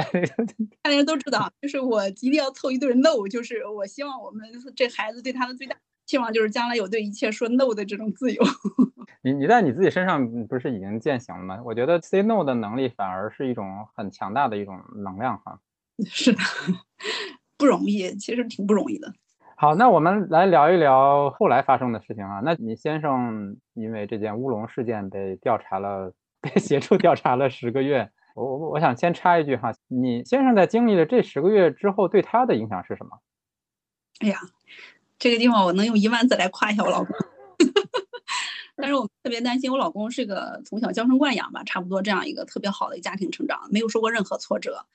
里人都知道，就是我一定要凑一对 No，就是我希望我们这孩子对他的最大期望就是将来有对一切说 No 的这种自由。[LAUGHS] 你你在你自己身上不是已经践行了吗？我觉得 Say No 的能力反而是一种很强大的一种能量哈。[LAUGHS] 是的。不容易，其实挺不容易的。好，那我们来聊一聊后来发生的事情啊。那你先生因为这件乌龙事件被调查了，被协助调查了十个月。我我我想先插一句哈，你先生在经历了这十个月之后，对他的影响是什么？哎呀，这个地方我能用一万字来夸一下我老公。[LAUGHS] 但是我特别担心，我老公是个从小娇生惯养吧，差不多这样一个特别好的家庭成长，没有受过任何挫折。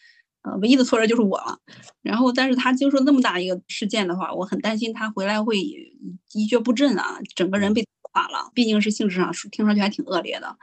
呃，唯一的挫折就是我了。然后，但是他经受那么大一个事件的话，我很担心他回来会一蹶不振啊，整个人被垮了。毕竟是性质上听上去还挺恶劣的，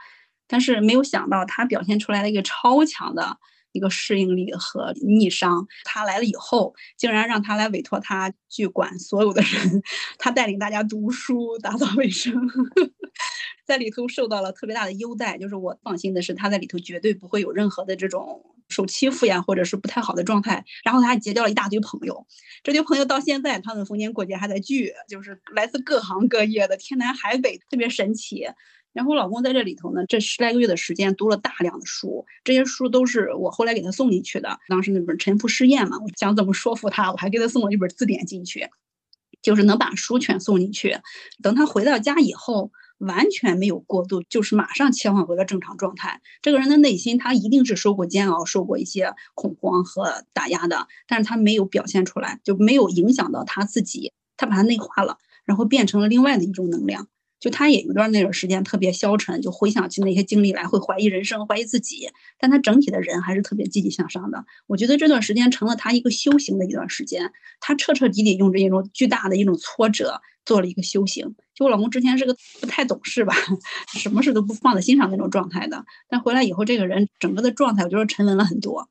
但是没有想到他表现出来了一个超强的一个适应力和逆商。他来了以后，竟然让他来委托他去管所有的人，他带领大家读书、打扫卫生。[LAUGHS] 在里头受到了特别大的优待，就是我放心的是，他在里头绝对不会有任何的这种受欺负呀，或者是不太好的状态。然后他还结交了一大堆朋友，这堆朋友到现在他们逢年过节还在聚，就是来自各行各业的，天南海北，特别神奇。然后我老公在这里头呢，这十来个月的时间读了大量的书，这些书都是我后来给他送进去的。当时那本《沉浮试验》嘛，我想怎么说服他，我还给他送了一本字典进去，就是能把书全送进去。等他回到家以后。完全没有过度，就是马上切换回了正常状态。这个人的内心，他一定是受过煎熬、受过一些恐慌和打压的，但是他没有表现出来，就没有影响到他自己，他把它内化了，然后变成了另外的一种能量。就他也有段那段时间特别消沉，就回想起那些经历来，会怀疑人生，怀疑自己。但他整体的人还是特别积极向上的。我觉得这段时间成了他一个修行的一段时间，他彻彻底底用这一种巨大的一种挫折做了一个修行。就我老公之前是个不太懂事吧，[LAUGHS] 什么事都不放在心上那种状态的，但回来以后，这个人整个的状态我觉得沉稳了很多。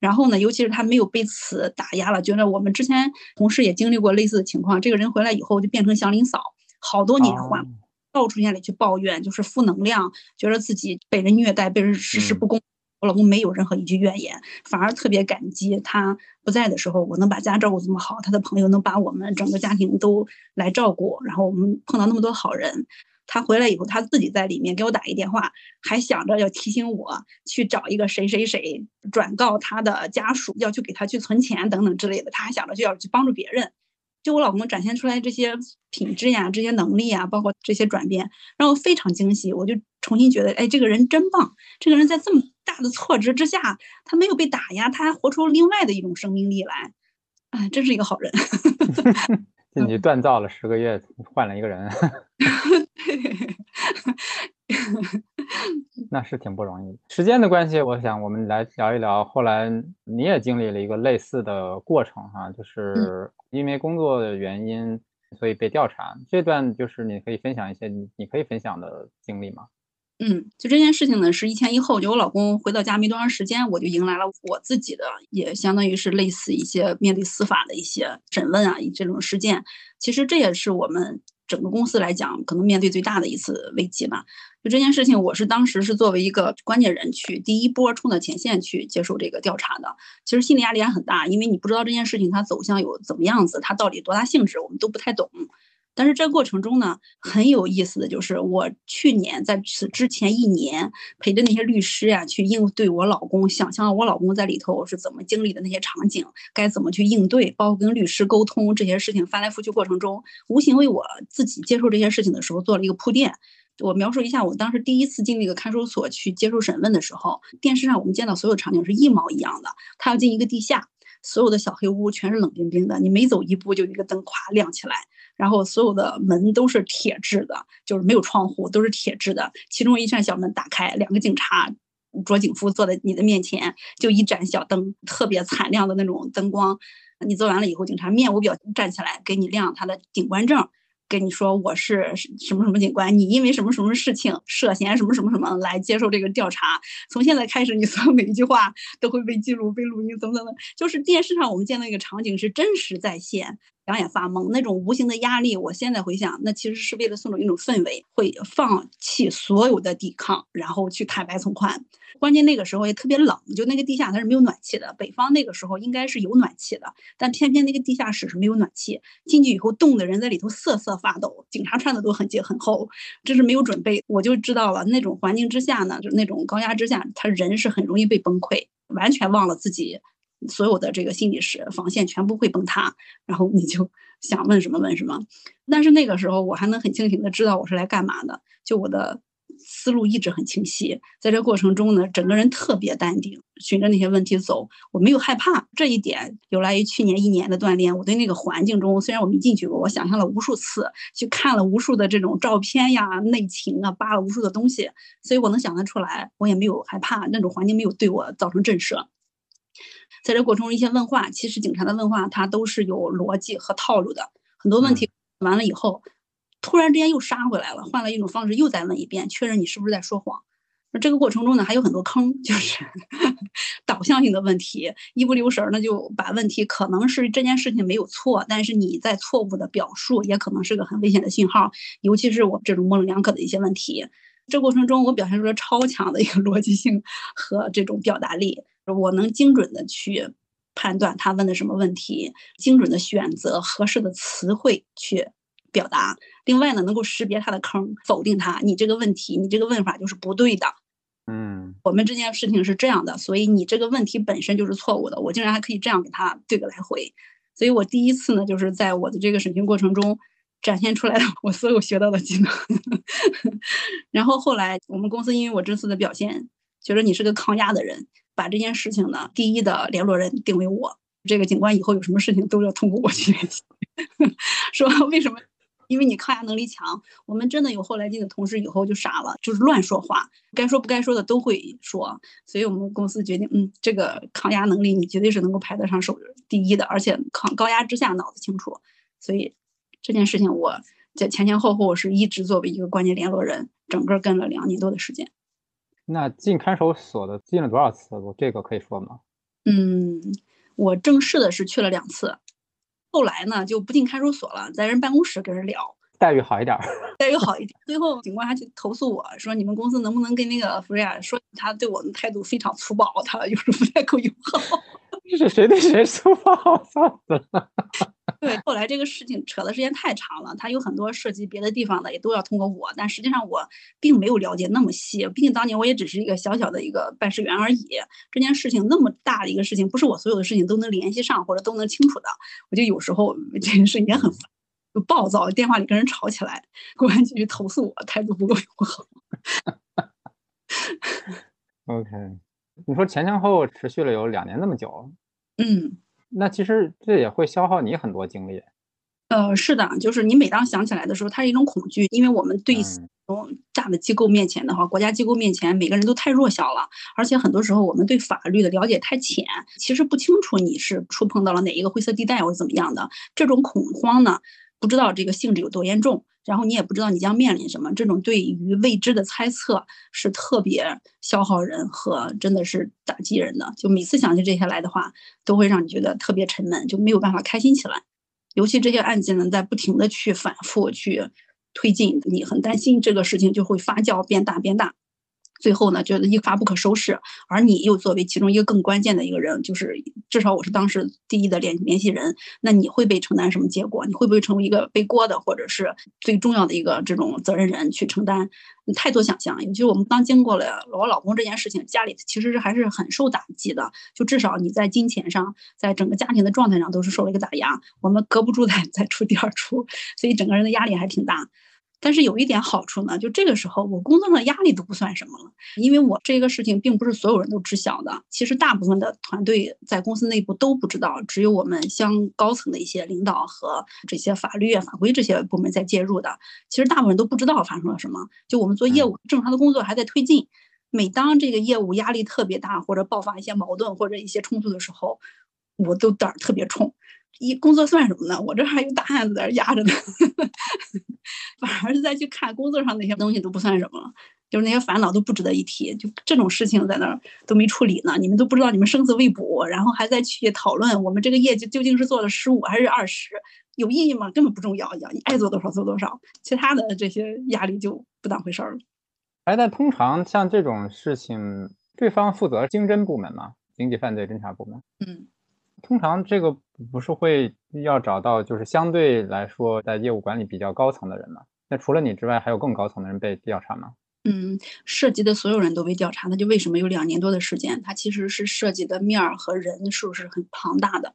然后呢，尤其是他没有被此打压了，觉得我们之前同事也经历过类似的情况，这个人回来以后就变成祥林嫂，好多年换。到处眼里去抱怨，就是负能量，觉得自己被人虐待，被人事事不公。我老公没有任何一句怨言，反而特别感激他不在的时候，我能把家照顾这么好，他的朋友能把我们整个家庭都来照顾，然后我们碰到那么多好人。他回来以后，他自己在里面给我打一电话，还想着要提醒我去找一个谁谁谁转告他的家属，要去给他去存钱等等之类的。他还想着就要去帮助别人。就我老公展现出来这些品质呀，这些能力呀，包括这些转变，让我非常惊喜。我就重新觉得，哎，这个人真棒！这个人在这么大的挫折之下，他没有被打压，他还活出另外的一种生命力来，哎，真是一个好人。[LAUGHS] 你锻造了十个月，换了一个人。[LAUGHS] [LAUGHS] [LAUGHS] 那是挺不容易。时间的关系，我想我们来聊一聊。后来你也经历了一个类似的过程，哈，就是因为工作的原因，所以被调查。这段就是你可以分享一些你你可以分享的经历吗？嗯，就这件事情呢，是一前一后。就我老公回到家没多长时间，我就迎来了我自己的，也相当于是类似一些面对司法的一些审问啊，这种事件。其实这也是我们。整个公司来讲，可能面对最大的一次危机吧。就这件事情，我是当时是作为一个关键人去第一波冲到前线去接受这个调查的。其实心理压力也很大，因为你不知道这件事情它走向有怎么样子，它到底多大性质，我们都不太懂。但是这过程中呢，很有意思的就是，我去年在此之前一年陪着那些律师呀去应对我老公，想象我老公在里头是怎么经历的那些场景，该怎么去应对，包括跟律师沟通这些事情翻来覆去过程中，无形为我自己接受这些事情的时候做了一个铺垫。我描述一下，我当时第一次进那个看守所去接受审问的时候，电视上我们见到所有场景是一毛一样的，他要进一个地下。所有的小黑屋全是冷冰冰的，你每走一步就一个灯咵亮起来，然后所有的门都是铁制的，就是没有窗户，都是铁制的。其中一扇小门打开，两个警察着警服坐在你的面前，就一盏小灯，特别惨亮的那种灯光。你做完了以后，警察面无表情站起来给你亮他的警官证。跟你说我是什么什么警官，你因为什么什么事情涉嫌什么什么什么来接受这个调查。从现在开始，你所有每一句话都会被记录、被录音，等等等。就是电视上我们见到一个场景是真实在线。两眼发懵，那种无形的压力，我现在回想，那其实是为了送走一种氛围，会放弃所有的抵抗，然后去坦白从宽。关键那个时候也特别冷，就那个地下它是没有暖气的。北方那个时候应该是有暖气的，但偏偏那个地下室是没有暖气。进去以后，冻的人在里头瑟瑟发抖。警察穿的都很紧很厚，这是没有准备。我就知道了，那种环境之下呢，就那种高压之下，他人是很容易被崩溃，完全忘了自己。所有的这个心理是防线全部会崩塌，然后你就想问什么问什么。但是那个时候我还能很清醒的知道我是来干嘛的，就我的思路一直很清晰。在这过程中呢，整个人特别淡定，循着那些问题走，我没有害怕。这一点有来于去年一年的锻炼。我对那个环境中，虽然我没进去过，我想象了无数次，去看了无数的这种照片呀、内情啊，扒了无数的东西，所以我能想得出来，我也没有害怕那种环境没有对我造成震慑。在这过程中，一些问话，其实警察的问话他都是有逻辑和套路的。很多问题完了以后，突然之间又杀回来了，换了一种方式又再问一遍，确认你是不是在说谎。那这个过程中呢，还有很多坑，就是 [LAUGHS] 导向性的问题，一不留神呢就把问题可能是这件事情没有错，但是你在错误的表述，也可能是个很危险的信号。尤其是我这种模棱两可的一些问题，这过程中我表现出了超强的一个逻辑性和这种表达力。我能精准的去判断他问的什么问题，精准的选择合适的词汇去表达。另外呢，能够识别他的坑，否定他。你这个问题，你这个问法就是不对的。嗯，我们这件事情是这样的，所以你这个问题本身就是错误的。我竟然还可以这样给他对个来回。所以我第一次呢，就是在我的这个审讯过程中展现出来了我所有学到的技能。[LAUGHS] 然后后来我们公司因为我这次的表现，觉得你是个抗压的人。把这件事情呢，第一的联络人定为我。这个警官以后有什么事情都要通过我去联系。[LAUGHS] 说为什么？因为你抗压能力强。我们真的有后来进的同事以后就傻了，就是乱说话，该说不该说的都会说。所以我们公司决定，嗯，这个抗压能力你绝对是能够排得上首第一的，而且抗高压之下脑子清楚。所以这件事情我在前前后后是一直作为一个关键联络人，整个跟了两年多的时间。那进看守所的进了多少次？我这个可以说吗？嗯，我正式的是去了两次，后来呢就不进看守所了，在人办公室跟人聊，待遇好一点，[LAUGHS] 待遇好一点。最后警官还去投诉我说，你们公司能不能跟那个弗瑞亚说，他对我的态度非常粗暴，他有时候不太够友好。这 [LAUGHS] 是谁对谁粗暴？[LAUGHS] 操死了！对，后来这个事情扯的时间太长了，他有很多涉及别的地方的，也都要通过我。但实际上我并没有了解那么细，毕竟当年我也只是一个小小的一个办事员而已。这件事情那么大的一个事情，不是我所有的事情都能联系上或者都能清楚的。我就有时候这件事也很烦，就暴躁，电话里跟人吵起来，公安局去投诉我态度不够友好。OK，你说前前后后持续了有两年那么久？嗯。那其实这也会消耗你很多精力。呃，是的，就是你每当想起来的时候，它是一种恐惧，因为我们对这种大的机构面前的话，国家机构面前，每个人都太弱小了，而且很多时候我们对法律的了解太浅，其实不清楚你是触碰到了哪一个灰色地带或者怎么样的，这种恐慌呢，不知道这个性质有多严重。然后你也不知道你将面临什么，这种对于未知的猜测是特别消耗人和真的是打击人的。就每次想起这些来的话，都会让你觉得特别沉闷，就没有办法开心起来。尤其这些案件呢，在不停的去反复去推进，你很担心这个事情就会发酵变大变大。最后呢，觉得一发不可收拾，而你又作为其中一个更关键的一个人，就是至少我是当时第一的联联系人，那你会被承担什么结果？你会不会成为一个背锅的，或者是最重要的一个这种责任人去承担？你太多想象，尤其我们刚经过了我老公这件事情，家里其实是还是很受打击的，就至少你在金钱上，在整个家庭的状态上都是受了一个打压。我们隔不住再再出第二出，所以整个人的压力还挺大。但是有一点好处呢，就这个时候我工作上的压力都不算什么了，因为我这个事情并不是所有人都知晓的。其实大部分的团队在公司内部都不知道，只有我们相高层的一些领导和这些法律法规这些部门在介入的。其实大部分人都不知道发生了什么。就我们做业务正常的工作还在推进，每当这个业务压力特别大或者爆发一些矛盾或者一些冲突的时候，我都胆儿特别冲。一工作算什么呢？我这还有大案子在这压着呢，[LAUGHS] 反而是再去看工作上那些东西都不算什么了，就是那些烦恼都不值得一提。就这种事情在那儿都没处理呢，你们都不知道你们生死未卜，然后还在去讨论我们这个业绩究竟是做了十五还是二十，有意义吗？根本不重要，你爱做多少做多少，其他的这些压力就不当回事儿了。哎，但通常像这种事情，对方负责经侦部门嘛，经济犯罪侦查部门，嗯。通常这个不是会要找到就是相对来说在业务管理比较高层的人吗？那除了你之外，还有更高层的人被调查吗？嗯，涉及的所有人都被调查，那就为什么有两年多的时间？它其实是涉及的面儿和人数是很庞大的。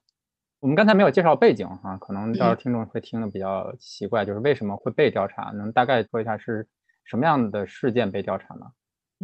我们刚才没有介绍背景哈，可能到时候听众会听的比较奇怪，就是为什么会被调查？能大概说一下是什么样的事件被调查吗？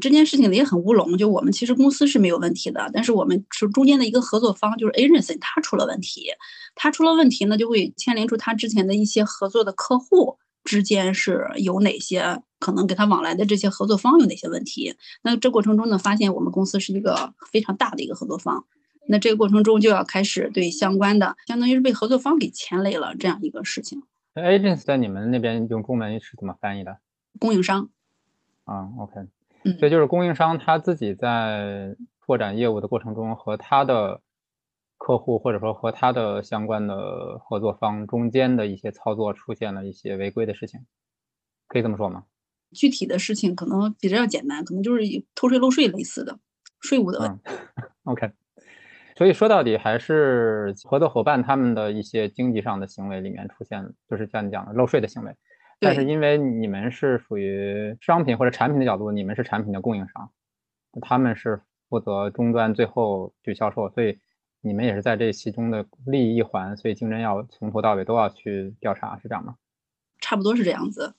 这件事情也很乌龙，就我们其实公司是没有问题的，但是我们是中间的一个合作方，就是 agency，他出了问题，他出了问题呢，就会牵连出他之前的一些合作的客户之间是有哪些可能给他往来的这些合作方有哪些问题。那这过程中呢，发现我们公司是一个非常大的一个合作方，那这个过程中就要开始对相关的，相当于是被合作方给牵累了这样一个事情。agency 在你们那边用中文是怎么翻译的？供应商。啊，OK。所以就是供应商他自己在拓展业务的过程中，和他的客户或者说和他的相关的合作方中间的一些操作出现了一些违规的事情，可以这么说吗？具体的事情可能比这要简单，可能就是偷税漏税类似的税务的问题。[LAUGHS] OK，所以说到底还是合作伙伴他们的一些经济上的行为里面出现，就是像你讲的漏税的行为。但是因为你们是属于商品或者产品的角度，你们是产品的供应商，他们是负责终端最后去销售，所以你们也是在这其中的利益一环，所以竞争要从头到尾都要去调查，是这样吗？差不多是这样子。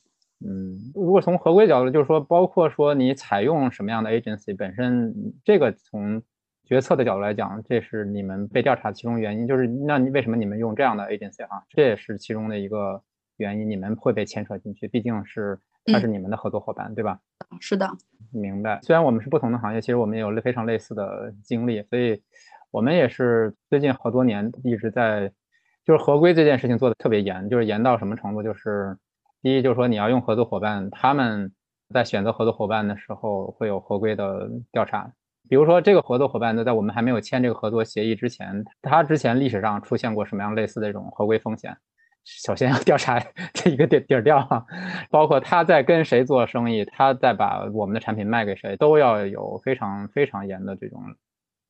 嗯，如果从合规角度，就是说，包括说你采用什么样的 agency 本身，这个从决策的角度来讲，这是你们被调查其中原因，就是那你为什么你们用这样的 agency 啊？这也是其中的一个。原因你们会被牵扯进去，毕竟是他是你们的合作伙伴，对吧？是的，明白。虽然我们是不同的行业，其实我们也有非常类似的经历，所以我们也是最近好多年一直在，就是合规这件事情做的特别严，就是严到什么程度？就是第一，就是说你要用合作伙伴，他们在选择合作伙伴的时候会有合规的调查，比如说这个合作伙伴呢，在我们还没有签这个合作协议之前，他之前历史上出现过什么样类似的这种合规风险？首先要调查 [LAUGHS] 这一个底底儿调哈，包括他在跟谁做生意，他在把我们的产品卖给谁，都要有非常非常严的这种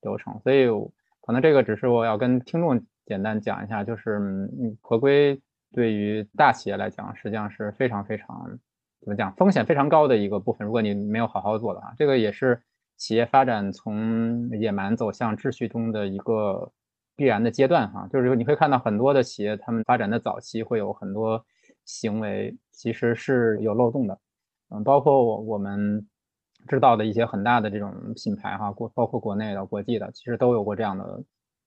流程。所以可能这个只是我要跟听众简单讲一下，就是合规对于大企业来讲，实际上是非常非常怎么讲，风险非常高的一个部分。如果你没有好好做的话，这个也是企业发展从野蛮走向秩序中的一个。必然的阶段哈，就是你会看到很多的企业，他们发展的早期会有很多行为其实是有漏洞的，嗯，包括我我们知道的一些很大的这种品牌哈，国包括国内的、国际的，其实都有过这样的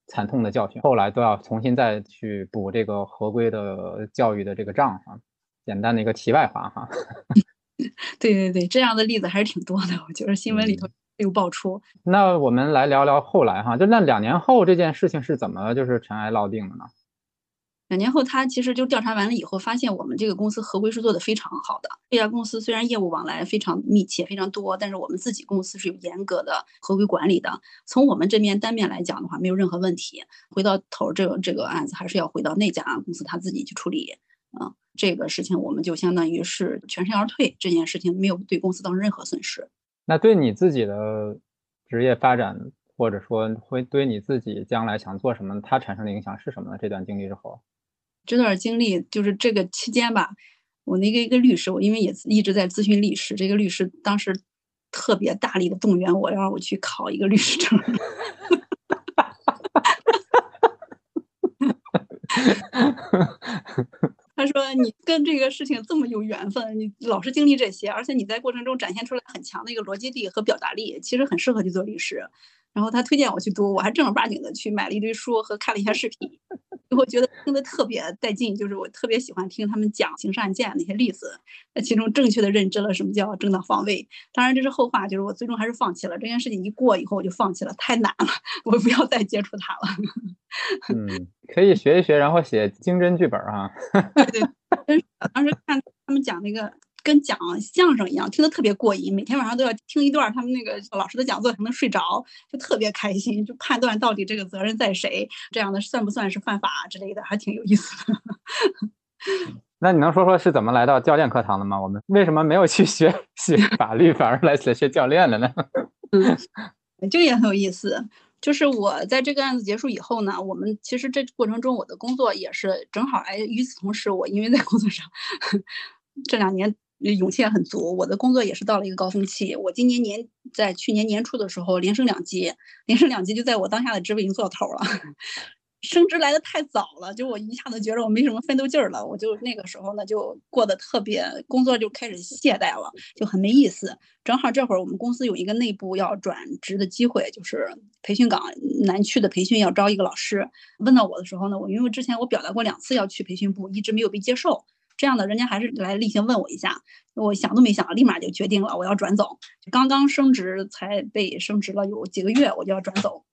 惨痛的教训，后来都要重新再去补这个合规的教育的这个账哈。简单的一个题外话哈。[LAUGHS] 对对对，这样的例子还是挺多的，我觉得新闻里头。又爆出，那我们来聊聊后来哈，就那两年后这件事情是怎么就是尘埃落定的呢？两年后，他其实就调查完了以后，发现我们这个公司合规是做得非常好的。这家公司虽然业务往来非常密切、非常多，但是我们自己公司是有严格的合规管理的。从我们这边单面来讲的话，没有任何问题。回到头，这个这个案子还是要回到那家公司他自己去处理。嗯，这个事情我们就相当于是全身而退。这件事情没有对公司造成任何损失。那对你自己的职业发展，或者说会对你自己将来想做什么，它产生的影响是什么呢？这段经历之后。这段经历就是这个期间吧，我那个一个律师，我因为也一直在咨询律师，这个律师当时特别大力的动员我，让我去考一个律师证。[LAUGHS] 他说：“你跟这个事情这么有缘分，你老是经历这些，而且你在过程中展现出来很强的一个逻辑力和表达力，其实很适合去做律师。”然后他推荐我去读，我还正儿八经的去买了一堆书和看了一下视频，我觉得听得特别带劲，就是我特别喜欢听他们讲刑事案件那些例子，那其中正确的认知了什么叫正当防卫。当然这是后话，就是我最终还是放弃了这件事情。一过以后我就放弃了，太难了，我不要再接触它了。[LAUGHS] 嗯，可以学一学，然后写经侦剧本啊。对对，真是当时看他们讲那个。跟讲相声一样，听得特别过瘾。每天晚上都要听一段他们那个老师的讲座才能睡着，就特别开心。就判断到底这个责任在谁，这样的算不算是犯法之类的，还挺有意思的。[LAUGHS] 那你能说说是怎么来到教练课堂的吗？我们为什么没有去学学 [LAUGHS] 法律，反而来学教练了呢？[LAUGHS] 嗯，这个也很有意思。就是我在这个案子结束以后呢，我们其实这过程中我的工作也是正好哎，与此同时，我因为在工作上这两年。勇气也很足，我的工作也是到了一个高峰期。我今年年在去年年初的时候连升两级，连升两级就在我当下的职位已经做到头了。[LAUGHS] 升职来的太早了，就我一下子觉得我没什么奋斗劲儿了，我就那个时候呢就过得特别，工作就开始懈怠了，就很没意思。正好这会儿我们公司有一个内部要转职的机会，就是培训岗南区的培训要招一个老师。问到我的时候呢，我因为之前我表达过两次要去培训部，一直没有被接受。这样的人家还是来例行问我一下，我想都没想，立马就决定了我要转走。刚刚升职才被升职了有几个月，我就要转走。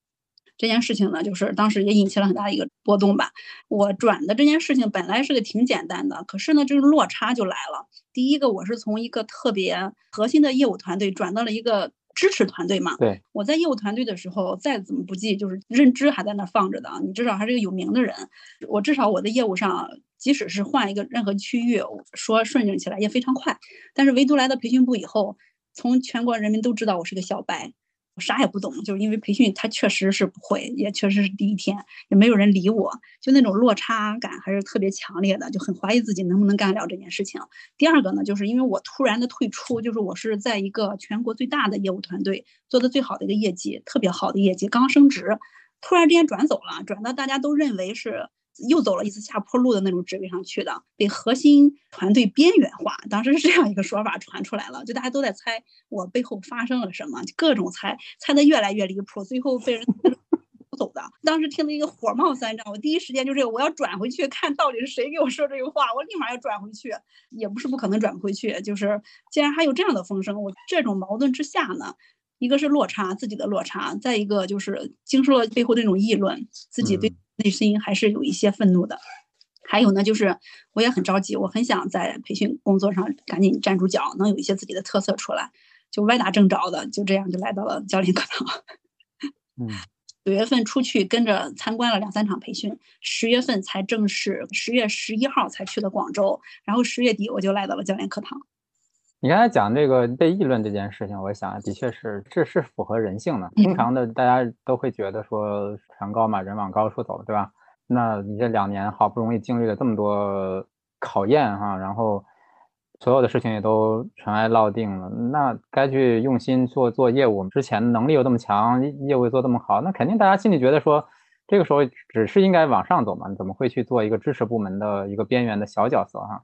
这件事情呢，就是当时也引起了很大的一个波动吧。我转的这件事情本来是个挺简单的，可是呢，这个落差就来了。第一个，我是从一个特别核心的业务团队转到了一个支持团队嘛。对，我在业务团队的时候，再怎么不济，就是认知还在那放着的。你至少还是个有名的人，我至少我的业务上。即使是换一个任何区域，说顺应起来也非常快。但是唯独来到培训部以后，从全国人民都知道我是个小白，我啥也不懂，就是因为培训他确实是不会，也确实是第一天，也没有人理我，就那种落差感还是特别强烈的，就很怀疑自己能不能干了这件事情。第二个呢，就是因为我突然的退出，就是我是在一个全国最大的业务团队做的最好的一个业绩，特别好的业绩，刚升职，突然之间转走了，转到大家都认为是。又走了一次下坡路的那种职位上去的，被核心团队边缘化。当时是这样一个说法传出来了，就大家都在猜我背后发生了什么，各种猜，猜的越来越离谱，最后被人走的。当时听了一个火冒三丈，我第一时间就这个，我要转回去看到底是谁给我说这个话，我立马要转回去，也不是不可能转回去，就是既然还有这样的风声，我这种矛盾之下呢，一个是落差，自己的落差，再一个就是经受了背后那种议论，自己对。内心还是有一些愤怒的，还有呢，就是我也很着急，我很想在培训工作上赶紧站住脚，能有一些自己的特色出来，就歪打正着的，就这样就来到了教练课堂。嗯，[LAUGHS] 九月份出去跟着参观了两三场培训，十月份才正式，十月十一号才去的广州，然后十月底我就来到了教练课堂。你刚才讲这个被议论这件事情，我想的确是这是符合人性的。通常的大家都会觉得说船高嘛，人往高处走，对吧？那你这两年好不容易经历了这么多考验哈，然后所有的事情也都尘埃落定了，那该去用心做做业务。之前能力又这么强，业务做这么好，那肯定大家心里觉得说，这个时候只是应该往上走嘛，你怎么会去做一个支持部门的一个边缘的小角色哈？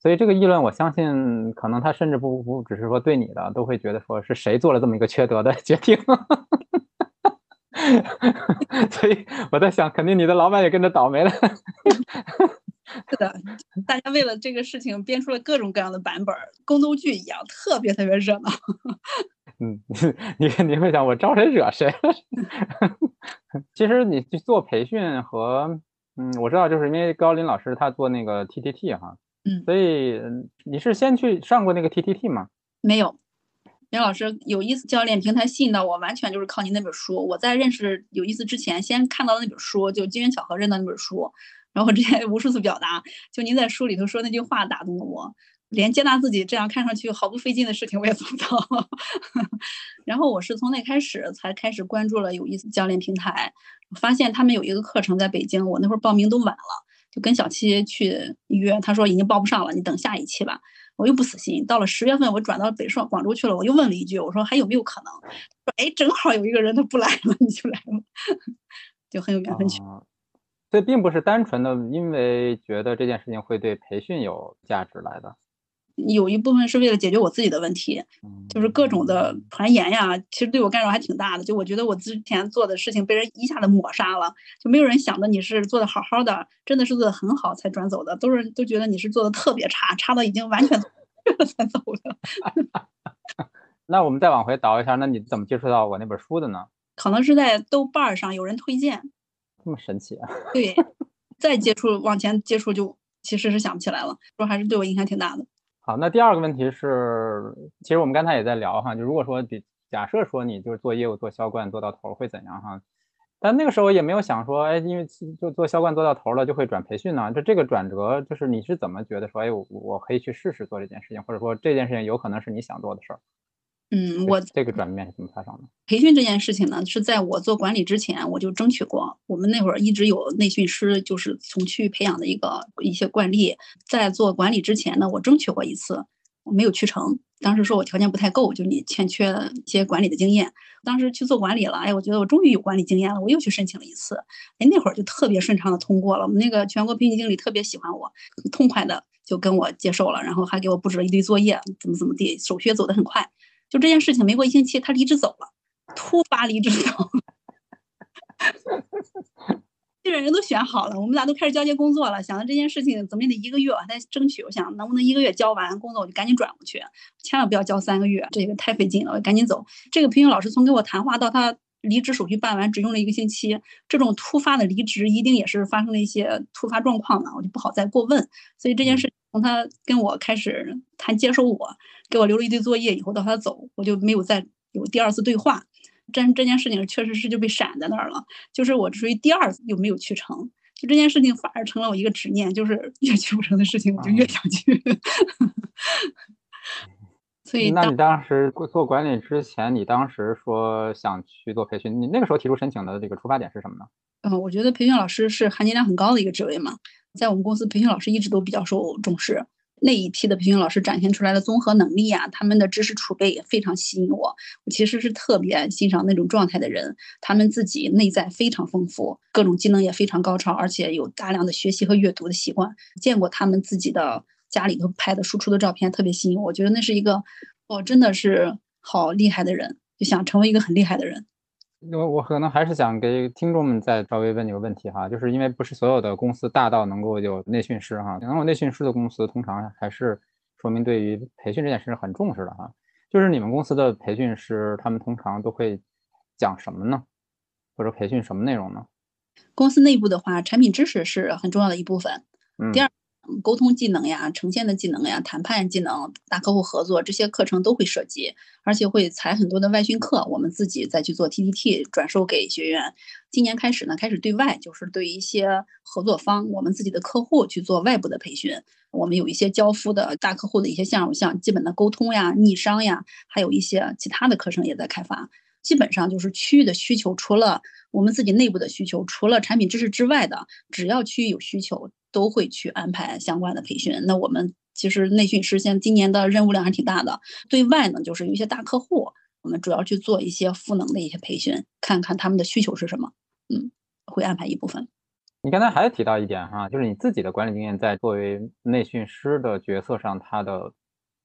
所以这个议论，我相信可能他甚至不不只是说对你的，都会觉得说是谁做了这么一个缺德的 [LAUGHS] 决定。[LAUGHS] 所以我在想，肯定你的老板也跟着倒霉了。[LAUGHS] 是的，大家为了这个事情编出了各种各样的版本，宫斗剧一样，特别特别热闹。嗯，你你会想我招谁惹谁了？其实你去做培训和。嗯，我知道，就是因为高林老师他做那个 TTT 哈，嗯，所以你是先去上过那个 TTT 吗？没有，袁老师有意思教练平台吸引到我，完全就是靠您那本书。我在认识有意思之前，先看到了那本书，就机缘巧合认到那本书，然后我之前无数次表达，就您在书里头说那句话打动了我。连接纳自己这样看上去毫不费劲的事情我也做不到，[LAUGHS] 然后我是从那开始才开始关注了有意思教练平台，发现他们有一个课程在北京，我那会儿报名都晚了，就跟小七去约，他说已经报不上了，你等下一期吧。我又不死心，到了十月份我转到北上广州去了，我又问了一句，我说还有没有可能？说哎，正好有一个人他不来了，你就来了，[LAUGHS] 就很有缘分去。所以并不是单纯的因为觉得这件事情会对培训有价值来的。有一部分是为了解决我自己的问题，就是各种的传言呀，其实对我干扰还挺大的。就我觉得我之前做的事情被人一下子抹杀了，就没有人想着你是做的好好的，真的是做的很好才转走的，都是都觉得你是做的特别差，差到已经完全才走的。[LAUGHS] 那我们再往回倒一下，那你怎么接触到我那本书的呢？可能是在豆瓣上有人推荐，这么神奇啊？对，[LAUGHS] 再接触往前接触就其实是想不起来了，说还是对我影响挺大的。好，那第二个问题是，其实我们刚才也在聊哈，就如果说比假设说你就是做业务做销冠做到头会怎样哈？但那个时候也没有想说，哎，因为就做销冠做到头了就会转培训呢？就这个转折，就是你是怎么觉得说，哎，我我可以去试试做这件事情，或者说这件事情有可能是你想做的事儿？嗯，我这个转变是怎么发生的？培训这件事情呢，是在我做管理之前我就争取过。我们那会儿一直有内训师，就是从区域培养的一个一些惯例。在做管理之前呢，我争取过一次，我没有去成。当时说我条件不太够，就你欠缺一些管理的经验。当时去做管理了，哎，我觉得我终于有管理经验了，我又去申请了一次，哎，那会儿就特别顺畅的通过了。我们那个全国培训经理特别喜欢我，很痛快的就跟我接受了，然后还给我布置了一堆作业，怎么怎么地，手续走得很快。就这件事情，没过一星期，他离职走了，突发离职走。基 [LAUGHS] 本人都选好了，我们俩都开始交接工作了。想着这件事情怎么也得一个月，我还在争取。我想能不能一个月交完工作，我就赶紧转过去，千万不要交三个月，这个太费劲了，我赶紧走。这个培训老师从跟我谈话到他离职手续办完，只用了一个星期。这种突发的离职，一定也是发生了一些突发状况嘛，我就不好再过问。所以这件事从他跟我开始谈接收我。给我留了一堆作业，以后到他走，我就没有再有第二次对话。这这件事情确实是就被闪在那儿了，就是我属于第二次又没有去成，就这件事情反而成了我一个执念，就是 [LAUGHS] 越去不成的事情，我就越想去。[LAUGHS] 所以，那你当时做管理之前，你当时说想去做培训，你那个时候提出申请的这个出发点是什么呢？嗯，我觉得培训老师是含金量很高的一个职位嘛，在我们公司，培训老师一直都比较受重视。那一批的培训老师展现出来的综合能力啊，他们的知识储备也非常吸引我。我其实是特别欣赏那种状态的人，他们自己内在非常丰富，各种技能也非常高超，而且有大量的学习和阅读的习惯。见过他们自己的家里头拍的输出的照片，特别吸引我。我觉得那是一个，哦，真的是好厉害的人，就想成为一个很厉害的人。我我可能还是想给听众们再稍微问你个问题哈，就是因为不是所有的公司大到能够有内训师哈，能有内训师的公司通常还是说明对于培训这件事很重视的哈。就是你们公司的培训师，他们通常都会讲什么呢？或者培训什么内容呢？公司内部的话，产品知识是很重要的一部分。嗯。第二。沟通技能呀，呈现的技能呀，谈判技能，大客户合作这些课程都会涉及，而且会采很多的外训课，我们自己再去做 T T T 转授给学员。今年开始呢，开始对外，就是对一些合作方，我们自己的客户去做外部的培训。我们有一些交付的大客户的一些项目，像基本的沟通呀、逆商呀，还有一些其他的课程也在开发。基本上就是区域的需求，除了我们自己内部的需求，除了产品知识之外的，只要区域有需求。都会去安排相关的培训。那我们其实内训师现在今年的任务量还挺大的。对外呢，就是有一些大客户，我们主要去做一些赋能的一些培训，看看他们的需求是什么。嗯，会安排一部分。你刚才还提到一点哈，就是你自己的管理经验在作为内训师的角色上，它的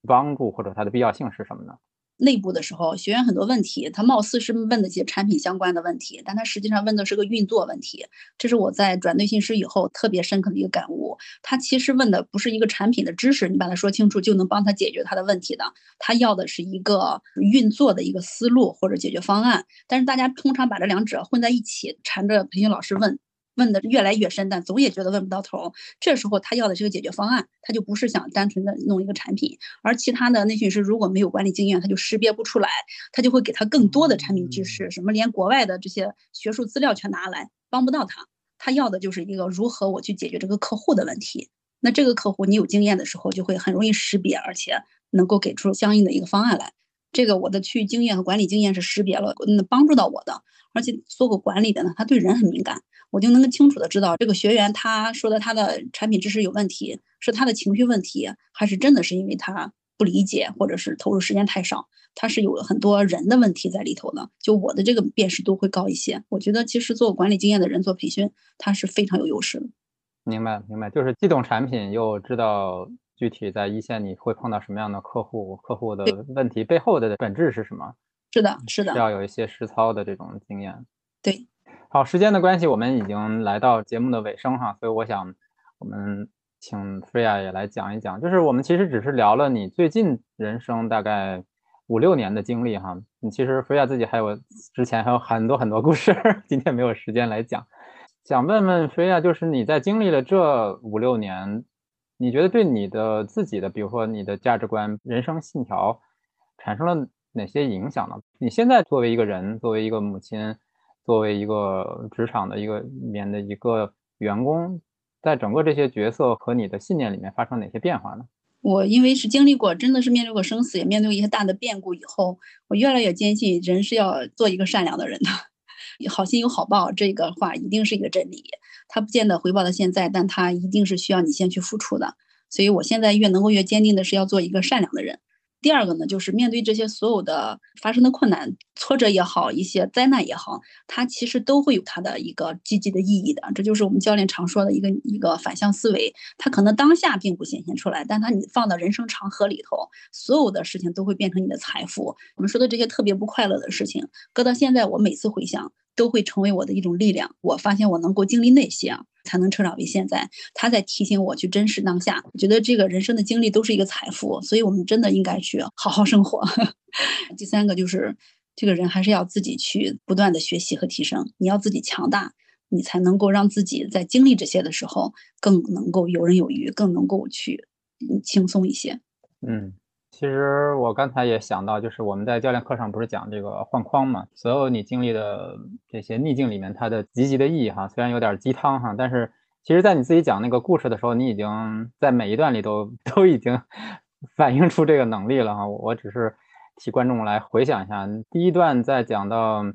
帮助或者它的必要性是什么呢？内部的时候，学员很多问题，他貌似是问的些产品相关的问题，但他实际上问的是个运作问题。这是我在转内训师以后特别深刻的一个感悟。他其实问的不是一个产品的知识，你把它说清楚就能帮他解决他的问题的。他要的是一个运作的一个思路或者解决方案。但是大家通常把这两者混在一起，缠着培训老师问。问的越来越深，但总也觉得问不到头。这时候他要的是个解决方案，他就不是想单纯的弄一个产品。而其他的内训师如果没有管理经验，他就识别不出来，他就会给他更多的产品知识，什么连国外的这些学术资料全拿来，帮不到他。他要的就是一个如何我去解决这个客户的问题。那这个客户你有经验的时候，就会很容易识别，而且能够给出相应的一个方案来。这个我的区域经验和管理经验是识别了，嗯，帮助到我的。而且做过管理的呢，他对人很敏感，我就能够清楚的知道这个学员他说的他的产品知识有问题，是他的情绪问题，还是真的是因为他不理解，或者是投入时间太少，他是有很多人的问题在里头的。就我的这个辨识度会高一些。我觉得其实做管理经验的人做培训，他是非常有优势的。明白，明白，就是既懂产品又知道。具体在一线你会碰到什么样的客户？客户的问题背后的本质是什么？是的，是的，要有一些实操的这种经验。对，好，时间的关系，我们已经来到节目的尾声哈，所以我想我们请 Freya 也来讲一讲，就是我们其实只是聊了你最近人生大概五六年的经历哈，你其实 Freya 自己还有之前还有很多很多故事，今天没有时间来讲，想问问 Freya，就是你在经历了这五六年。你觉得对你的自己的，比如说你的价值观、人生信条，产生了哪些影响呢？你现在作为一个人，作为一个母亲，作为一个职场的一个里面的一个员工，在整个这些角色和你的信念里面发生哪些变化呢？我因为是经历过，真的是面对过生死，也面对过一些大的变故以后，我越来越坚信，人是要做一个善良的人的。[LAUGHS] 好心有好报，这个话一定是一个真理。他不见得回报到现在，但他一定是需要你先去付出的。所以我现在越能够越坚定的是要做一个善良的人。第二个呢，就是面对这些所有的发生的困难、挫折也好，一些灾难也好，它其实都会有它的一个积极的意义的。这就是我们教练常说的一个一个反向思维。它可能当下并不显现出来，但它你放到人生长河里头，所有的事情都会变成你的财富。我们说的这些特别不快乐的事情，搁到现在，我每次回想。都会成为我的一种力量。我发现我能够经历那些啊，才能成长为现在。他在提醒我去珍视当下。我觉得这个人生的经历都是一个财富，所以我们真的应该去好好生活。[LAUGHS] 第三个就是，这个人还是要自己去不断的学习和提升。你要自己强大，你才能够让自己在经历这些的时候更能够游刃有余，更能够去轻松一些。嗯。其实我刚才也想到，就是我们在教练课上不是讲这个换框嘛？所有你经历的这些逆境里面，它的积极的意义哈，虽然有点鸡汤哈，但是其实在你自己讲那个故事的时候，你已经在每一段里都 [LAUGHS] 都已经反映出这个能力了哈。我只是替观众来回想一下，第一段在讲到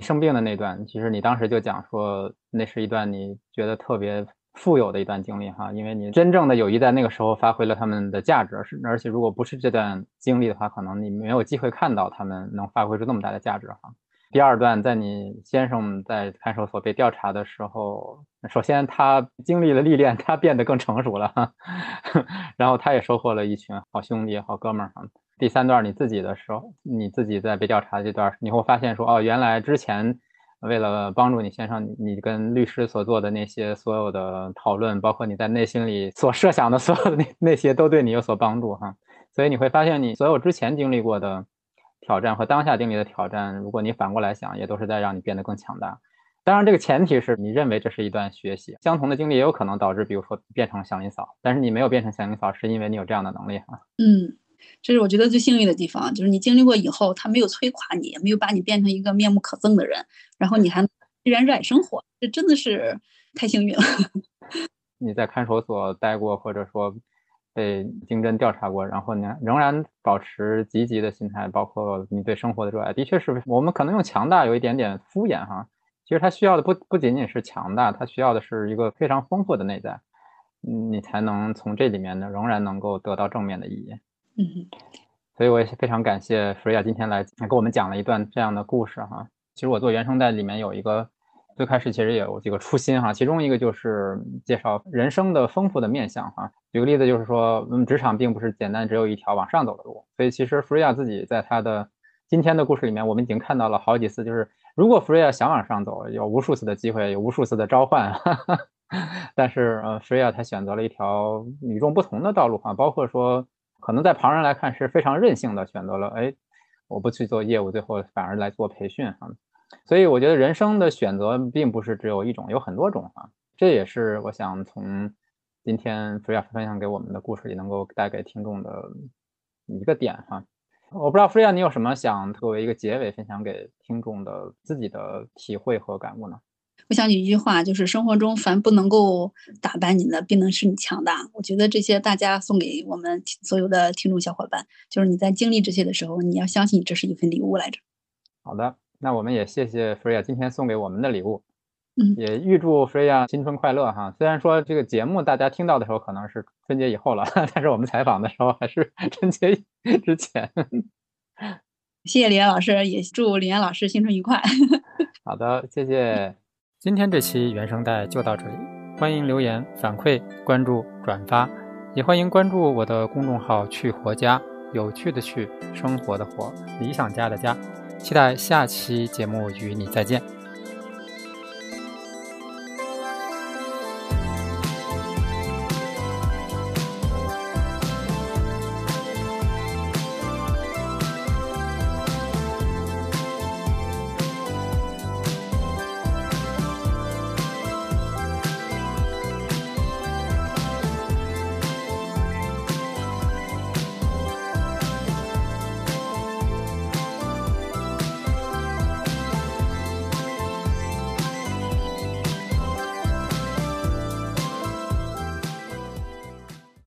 生病的那段，其实你当时就讲说，那是一段你觉得特别。富有的一段经历哈，因为你真正的友谊在那个时候发挥了他们的价值，是而且如果不是这段经历的话，可能你没有机会看到他们能发挥出那么大的价值哈。第二段，在你先生在看守所被调查的时候，首先他经历了历练，他变得更成熟了，[LAUGHS] 然后他也收获了一群好兄弟、好哥们儿哈。第三段你自己的时候，你自己在被调查这段，你会发现说哦，原来之前。为了帮助你先生，你跟律师所做的那些所有的讨论，包括你在内心里所设想的所有的那那些，都对你有所帮助哈。所以你会发现，你所有之前经历过的挑战和当下经历的挑战，如果你反过来想，也都是在让你变得更强大。当然，这个前提是你认为这是一段学习。相同的经历也有可能导致，比如说变成祥林嫂，但是你没有变成祥林嫂，是因为你有这样的能力哈。嗯。这是我觉得最幸运的地方，就是你经历过以后，他没有摧垮你，没有把你变成一个面目可憎的人，然后你还依然热爱生活，这真的是太幸运了。[LAUGHS] 你在看守所待过，或者说被经侦调查过，然后你仍然保持积极的心态，包括你对生活的热爱，的确是我们可能用强大有一点点敷衍哈。其实他需要的不不仅仅是强大，他需要的是一个非常丰富的内在，你才能从这里面呢仍然能够得到正面的意义。嗯，所以我也非常感谢弗瑞亚今天来给我们讲了一段这样的故事哈。其实我做原声带里面有一个最开始其实也有几个初心哈，其中一个就是介绍人生的丰富的面相哈。举个例子就是说，嗯，职场并不是简单只有一条往上走的路。所以其实弗瑞亚自己在他的今天的故事里面，我们已经看到了好几次，就是如果弗瑞亚想往上走，有无数次的机会，有无数次的召唤，哈 [LAUGHS] 哈但是呃，弗瑞亚他选择了一条与众不同的道路哈，包括说。可能在旁人来看是非常任性的选择了，哎，我不去做业务，最后反而来做培训哈。所以我觉得人生的选择并不是只有一种，有很多种啊。这也是我想从今天 Freya 分享给我们的故事里能够带给听众的一个点哈。我不知道 Freya 你有什么想作为一个结尾分享给听众的自己的体会和感悟呢？我想起一句话，就是生活中凡不能够打败你的，必能使你强大。我觉得这些大家送给我们所有的听众小伙伴，就是你在经历这些的时候，你要相信这是一份礼物来着。好的，那我们也谢谢 Freya 今天送给我们的礼物，嗯，也预祝 Freya 新春快乐哈。虽然说这个节目大家听到的时候可能是春节以后了，[LAUGHS] 但是我们采访的时候还是 [LAUGHS] 春节之前。谢谢李岩老师，也祝李岩老师新春愉快。[LAUGHS] 好的，谢谢。今天这期原声带就到这里，欢迎留言反馈、关注、转发，也欢迎关注我的公众号“去活家”，有趣的去，生活的活，理想家的家。期待下期节目与你再见。